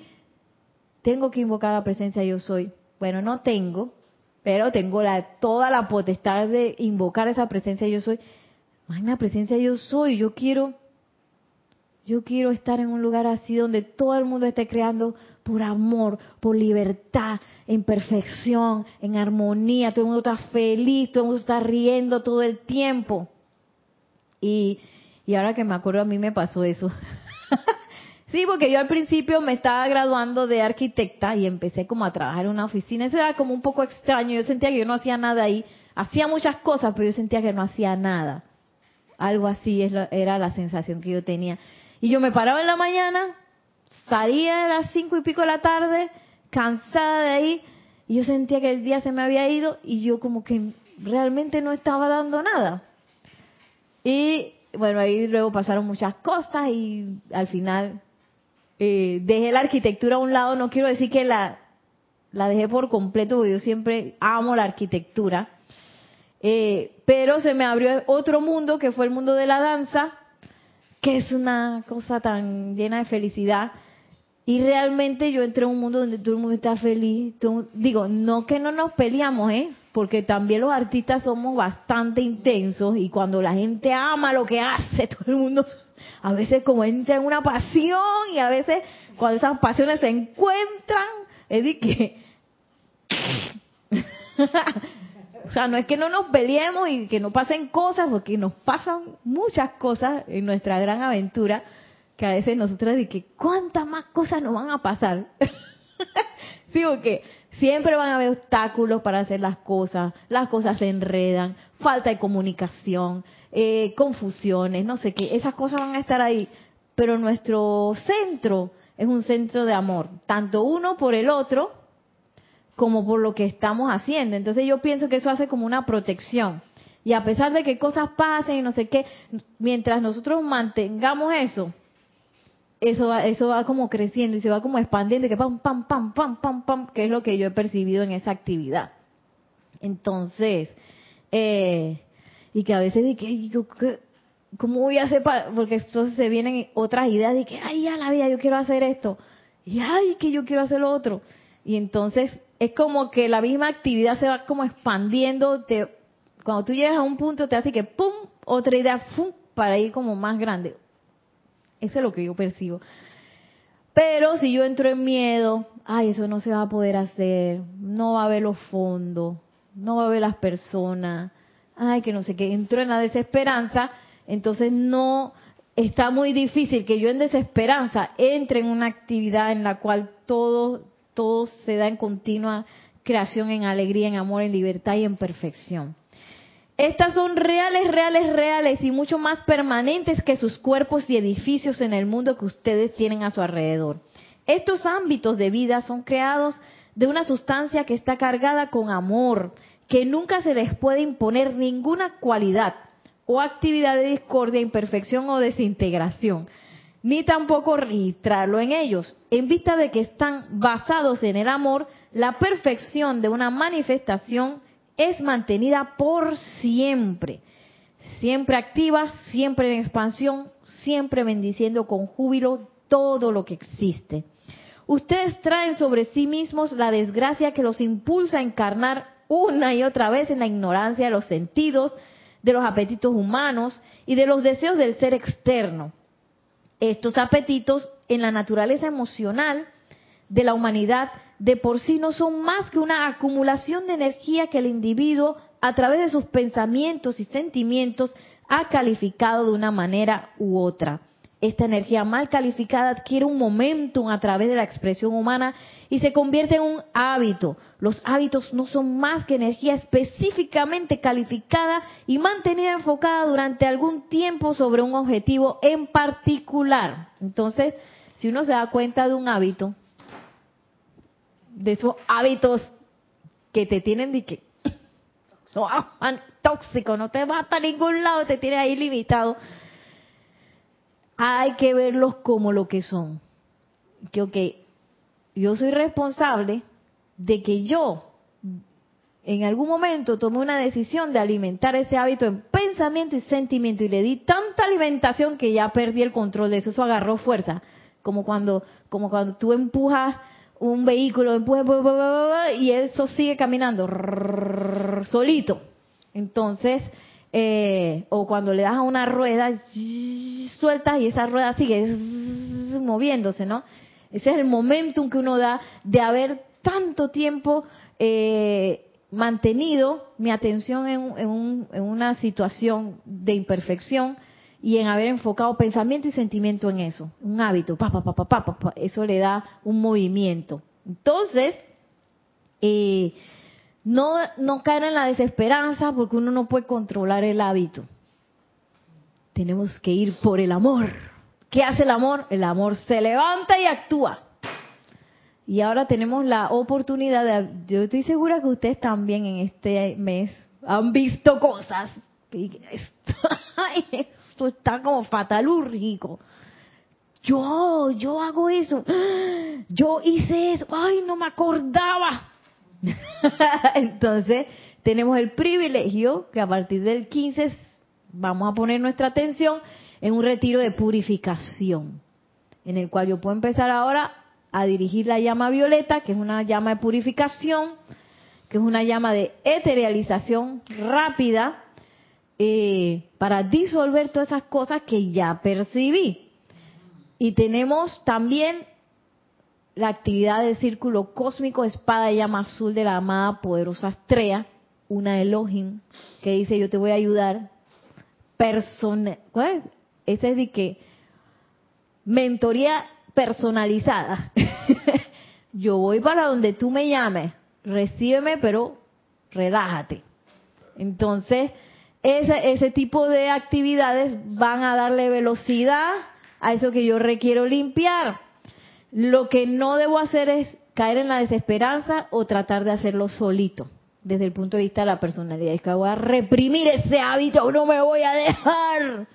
tengo que invocar la presencia yo soy. Bueno, no tengo, pero tengo la, toda la potestad de invocar esa presencia yo soy. Magna presencia yo soy, yo quiero yo quiero estar en un lugar así donde todo el mundo esté creando por amor, por libertad, en perfección, en armonía, todo el mundo está feliz, todo el mundo está riendo todo el tiempo. Y, y ahora que me acuerdo, a mí me pasó eso. sí, porque yo al principio me estaba graduando de arquitecta y empecé como a trabajar en una oficina. Eso era como un poco extraño. Yo sentía que yo no hacía nada ahí. Hacía muchas cosas, pero yo sentía que no hacía nada. Algo así era la sensación que yo tenía. Y yo me paraba en la mañana, salía a las cinco y pico de la tarde, cansada de ahí, y yo sentía que el día se me había ido y yo como que realmente no estaba dando nada. Y bueno, ahí luego pasaron muchas cosas y al final eh, dejé la arquitectura a un lado. No quiero decir que la, la dejé por completo, porque yo siempre amo la arquitectura. Eh, pero se me abrió otro mundo que fue el mundo de la danza que es una cosa tan llena de felicidad. Y realmente yo entré en un mundo donde todo el mundo está feliz. digo, no que no nos peleamos, ¿eh? Porque también los artistas somos bastante intensos y cuando la gente ama lo que hace, todo el mundo a veces como entra en una pasión y a veces cuando esas pasiones se encuentran, es de que O sea, no es que no nos peleemos y que no pasen cosas, porque nos pasan muchas cosas en nuestra gran aventura, que a veces nosotros de que cuántas más cosas nos van a pasar. sí, porque siempre van a haber obstáculos para hacer las cosas, las cosas se enredan, falta de comunicación, eh, confusiones, no sé qué, esas cosas van a estar ahí. Pero nuestro centro es un centro de amor, tanto uno por el otro, como por lo que estamos haciendo. Entonces yo pienso que eso hace como una protección. Y a pesar de que cosas pasen y no sé qué, mientras nosotros mantengamos eso, eso va, eso va como creciendo y se va como expandiendo, que pam, pam, pam, pam, pam, pam, que es lo que yo he percibido en esa actividad. Entonces, eh, y que a veces de ¿cómo voy a hacer para, porque entonces se vienen otras ideas de que, ay, ya la vida, yo quiero hacer esto, y ay, que yo quiero hacer lo otro. Y entonces es como que la misma actividad se va como expandiendo. Te, cuando tú llegas a un punto te hace que ¡pum! Otra idea ¡pum! para ir como más grande. Eso es lo que yo percibo. Pero si yo entro en miedo, ay, eso no se va a poder hacer, no va a haber los fondos, no va a haber las personas, ay, que no sé qué, entro en la desesperanza, entonces no, está muy difícil que yo en desesperanza entre en una actividad en la cual todo todo se da en continua creación, en alegría, en amor, en libertad y en perfección. Estas son reales, reales, reales y mucho más permanentes que sus cuerpos y edificios en el mundo que ustedes tienen a su alrededor. Estos ámbitos de vida son creados de una sustancia que está cargada con amor, que nunca se les puede imponer ninguna cualidad o actividad de discordia, imperfección o desintegración ni tampoco registrarlo en ellos. En vista de que están basados en el amor, la perfección de una manifestación es mantenida por siempre. Siempre activa, siempre en expansión, siempre bendiciendo con júbilo todo lo que existe. Ustedes traen sobre sí mismos la desgracia que los impulsa a encarnar una y otra vez en la ignorancia de los sentidos, de los apetitos humanos y de los deseos del ser externo estos apetitos en la naturaleza emocional de la humanidad de por sí no son más que una acumulación de energía que el individuo a través de sus pensamientos y sentimientos ha calificado de una manera u otra. Esta energía mal calificada adquiere un momentum a través de la expresión humana y se convierte en un hábito. Los hábitos no son más que energía específicamente calificada y mantenida enfocada durante algún tiempo sobre un objetivo en particular. Entonces, si uno se da cuenta de un hábito, de esos hábitos que te tienen de que son tóxicos, no te va a ningún lado, te tiene ahí limitado. Hay que verlos como lo que son. Que, ok, yo soy responsable de que yo en algún momento tomé una decisión de alimentar ese hábito en pensamiento y sentimiento y le di tanta alimentación que ya perdí el control de eso, eso agarró fuerza, como cuando, como cuando tú empujas un vehículo y eso sigue caminando solito. Entonces, eh, o cuando le das a una rueda, sueltas y esa rueda sigue moviéndose, ¿no? Ese es el momentum que uno da de haber tanto tiempo eh, mantenido mi atención en, una situación de imperfección y en haber enfocado pensamiento y sentimiento en eso, un hábito, pa, pa, pa, pa, eso le da un movimiento. Entonces, eh, no, no caer en la desesperanza porque uno no puede controlar el hábito. Tenemos que ir por el amor. ¿Qué hace el amor? El amor se levanta y actúa. Y ahora tenemos la oportunidad de, yo estoy segura que ustedes también en este mes han visto cosas. esto, está como fatalúrgico. Yo, yo hago eso. Yo hice eso. Ay, no me acordaba. Entonces, tenemos el privilegio que a partir del 15 vamos a poner nuestra atención en un retiro de purificación, en el cual yo puedo empezar ahora a dirigir la llama violeta, que es una llama de purificación, que es una llama de eterialización rápida, eh, para disolver todas esas cosas que ya percibí. Y tenemos también la actividad del círculo cósmico espada de llama azul de la amada poderosa estrella, una Elohim, que dice yo te voy a ayudar. Persona, Ese es de que mentoría personalizada. yo voy para donde tú me llames, recíbeme, pero relájate. Entonces, ese, ese tipo de actividades van a darle velocidad a eso que yo requiero limpiar. Lo que no debo hacer es caer en la desesperanza o tratar de hacerlo solito, desde el punto de vista de la personalidad. Es que voy a reprimir ese hábito, no me voy a dejar,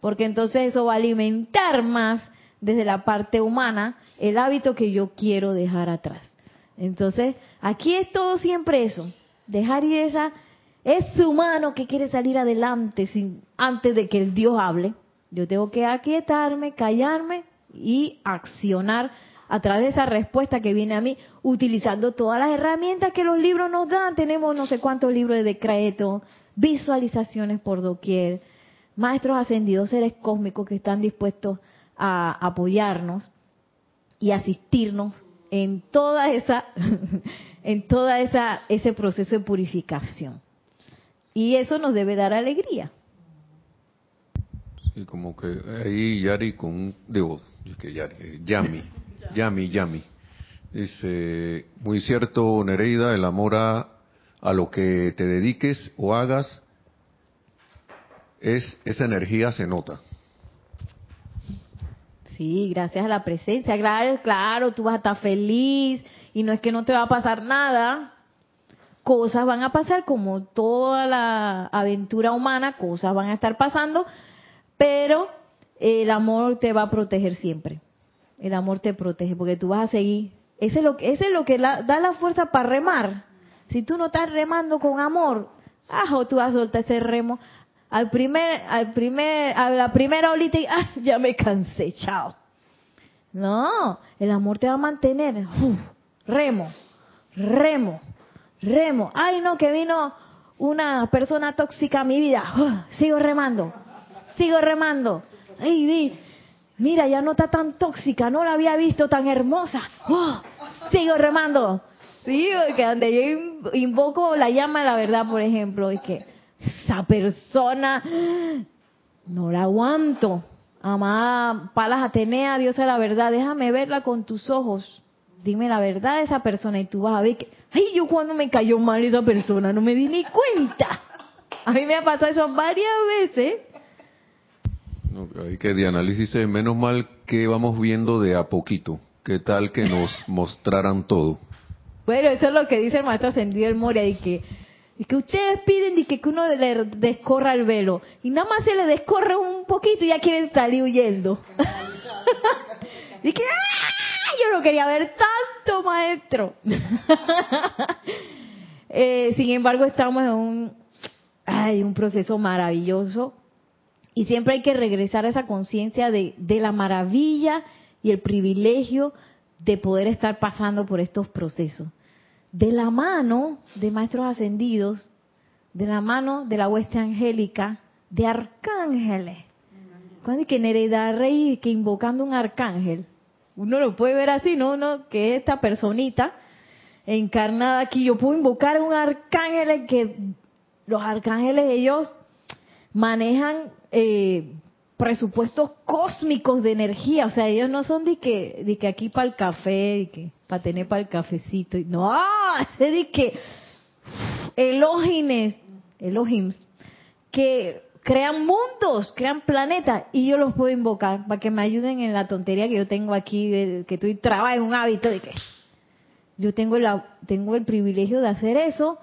porque entonces eso va a alimentar más desde la parte humana el hábito que yo quiero dejar atrás. Entonces, aquí es todo siempre eso, dejar ir esa, ese humano que quiere salir adelante sin, antes de que el Dios hable. Yo tengo que aquietarme, callarme y accionar a través de esa respuesta que viene a mí, utilizando todas las herramientas que los libros nos dan. Tenemos no sé cuántos libros de decreto, visualizaciones por doquier, maestros ascendidos, seres cósmicos que están dispuestos a apoyarnos y asistirnos en toda esa en toda esa ese proceso de purificación. Y eso nos debe dar alegría. Sí, como que ahí Yari con digo, que eh, Yami, Yami, Yami. Dice, muy cierto, Nereida, el amor a, a lo que te dediques o hagas, es esa energía se nota. Sí, gracias a la presencia. Claro, claro, tú vas a estar feliz y no es que no te va a pasar nada. Cosas van a pasar como toda la aventura humana, cosas van a estar pasando, pero el amor te va a proteger siempre. El amor te protege porque tú vas a seguir. Ese es lo, ese es lo que da la fuerza para remar. Si tú no estás remando con amor, ajo, tú vas a soltar ese remo al primer, al primer, a la primera olita y ah, ya me cansé, chao. No, el amor te va a mantener. remo, remo, remo. Ay, no, que vino una persona tóxica a mi vida. sigo remando, sigo remando. Ay, mira, ya no está tan tóxica, no la había visto tan hermosa. ¡Oh! sigo remando. Sí, porque donde yo invoco la llama de la verdad, por ejemplo, es que esa persona no la aguanto. Amada Palas Atenea, Dios de la verdad, déjame verla con tus ojos. Dime la verdad de esa persona y tú vas a ver que, ay, yo cuando me cayó mal esa persona no me di ni cuenta. A mí me ha pasado eso varias veces hay que de análisis menos mal que vamos viendo de a poquito. ¿Qué tal que nos mostraran todo? Bueno, eso es lo que dice el maestro ascendido el Moria y que, y que ustedes piden y que, uno le descorra el velo. Y nada más se le descorre un poquito y ya quieren salir huyendo. y que, ¡ah! Yo no quería ver tanto, maestro. Eh, sin embargo, estamos en un, ay, un proceso maravilloso y siempre hay que regresar a esa conciencia de, la maravilla y el privilegio de poder estar pasando por estos procesos. De la mano de maestros ascendidos, de la mano de la hueste angélica, de arcángeles. Cuando que Nereida Rey que invocando un arcángel, uno lo puede ver así, ¿no? ¿no? Que esta personita encarnada aquí, yo puedo invocar un arcángel que los arcángeles ellos manejan eh, presupuestos cósmicos de energía, o sea, ellos no son de que, de que aquí para el café, de que para tener para el cafecito, no, es de que elogims, que crean mundos, crean planetas, y yo los puedo invocar para que me ayuden en la tontería que yo tengo aquí, de, que estoy traba en un hábito de que yo tengo, tengo el privilegio de hacer eso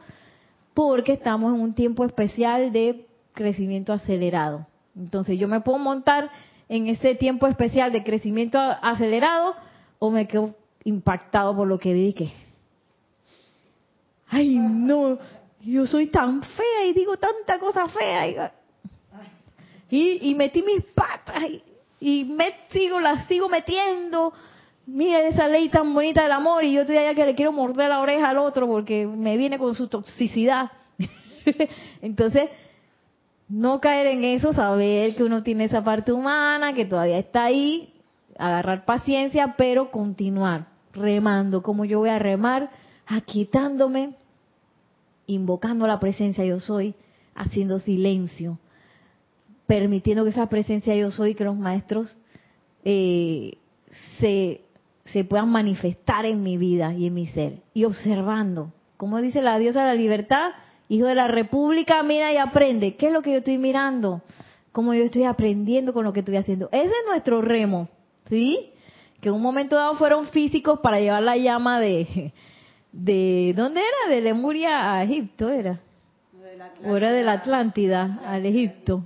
porque estamos en un tiempo especial de crecimiento acelerado. Entonces yo me puedo montar en ese tiempo especial de crecimiento acelerado o me quedo impactado por lo que vi que, ay no, yo soy tan fea y digo tanta cosa fea y, y, metí mis patas y, me sigo, las sigo metiendo mira esa ley tan bonita del amor y yo estoy allá que le quiero morder la oreja al otro porque me viene con su toxicidad. Entonces, no caer en eso, saber que uno tiene esa parte humana, que todavía está ahí, agarrar paciencia, pero continuar remando, como yo voy a remar, aquietándome, invocando la presencia yo soy, haciendo silencio, permitiendo que esa presencia yo soy, que los maestros eh, se se puedan manifestar en mi vida y en mi ser. Y observando, como dice la diosa de la libertad, hijo de la república, mira y aprende. ¿Qué es lo que yo estoy mirando? ¿Cómo yo estoy aprendiendo con lo que estoy haciendo? Ese es nuestro remo, ¿sí? Que en un momento dado fueron físicos para llevar la llama de... de ¿Dónde era? De Lemuria a Egipto, ¿era? o era de la Atlántida al Egipto.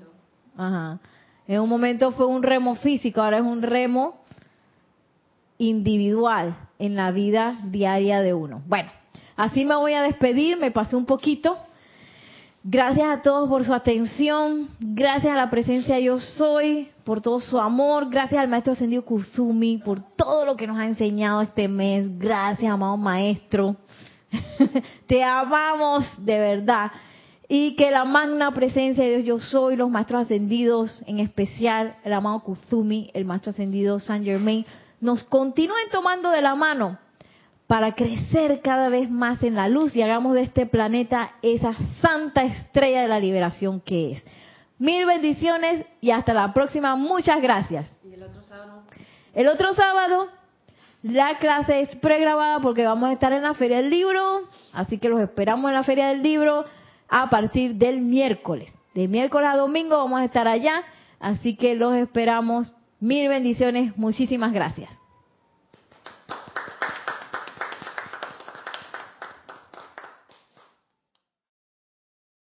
Ajá. En un momento fue un remo físico, ahora es un remo individual en la vida diaria de uno. Bueno, así me voy a despedir, me pasé un poquito. Gracias a todos por su atención, gracias a la presencia yo soy, por todo su amor, gracias al maestro ascendido Kuzumi por todo lo que nos ha enseñado este mes, gracias amado maestro, te amamos de verdad y que la magna presencia de Dios yo soy, los maestros ascendidos, en especial el amado Kuzumi, el maestro ascendido Saint Germain, nos continúen tomando de la mano para crecer cada vez más en la luz y hagamos de este planeta esa santa estrella de la liberación que es. Mil bendiciones y hasta la próxima. Muchas gracias. ¿Y el otro sábado? El otro sábado la clase es pregrabada porque vamos a estar en la Feria del Libro, así que los esperamos en la Feria del Libro a partir del miércoles. De miércoles a domingo vamos a estar allá, así que los esperamos Mil bendiciones, muchísimas gracias.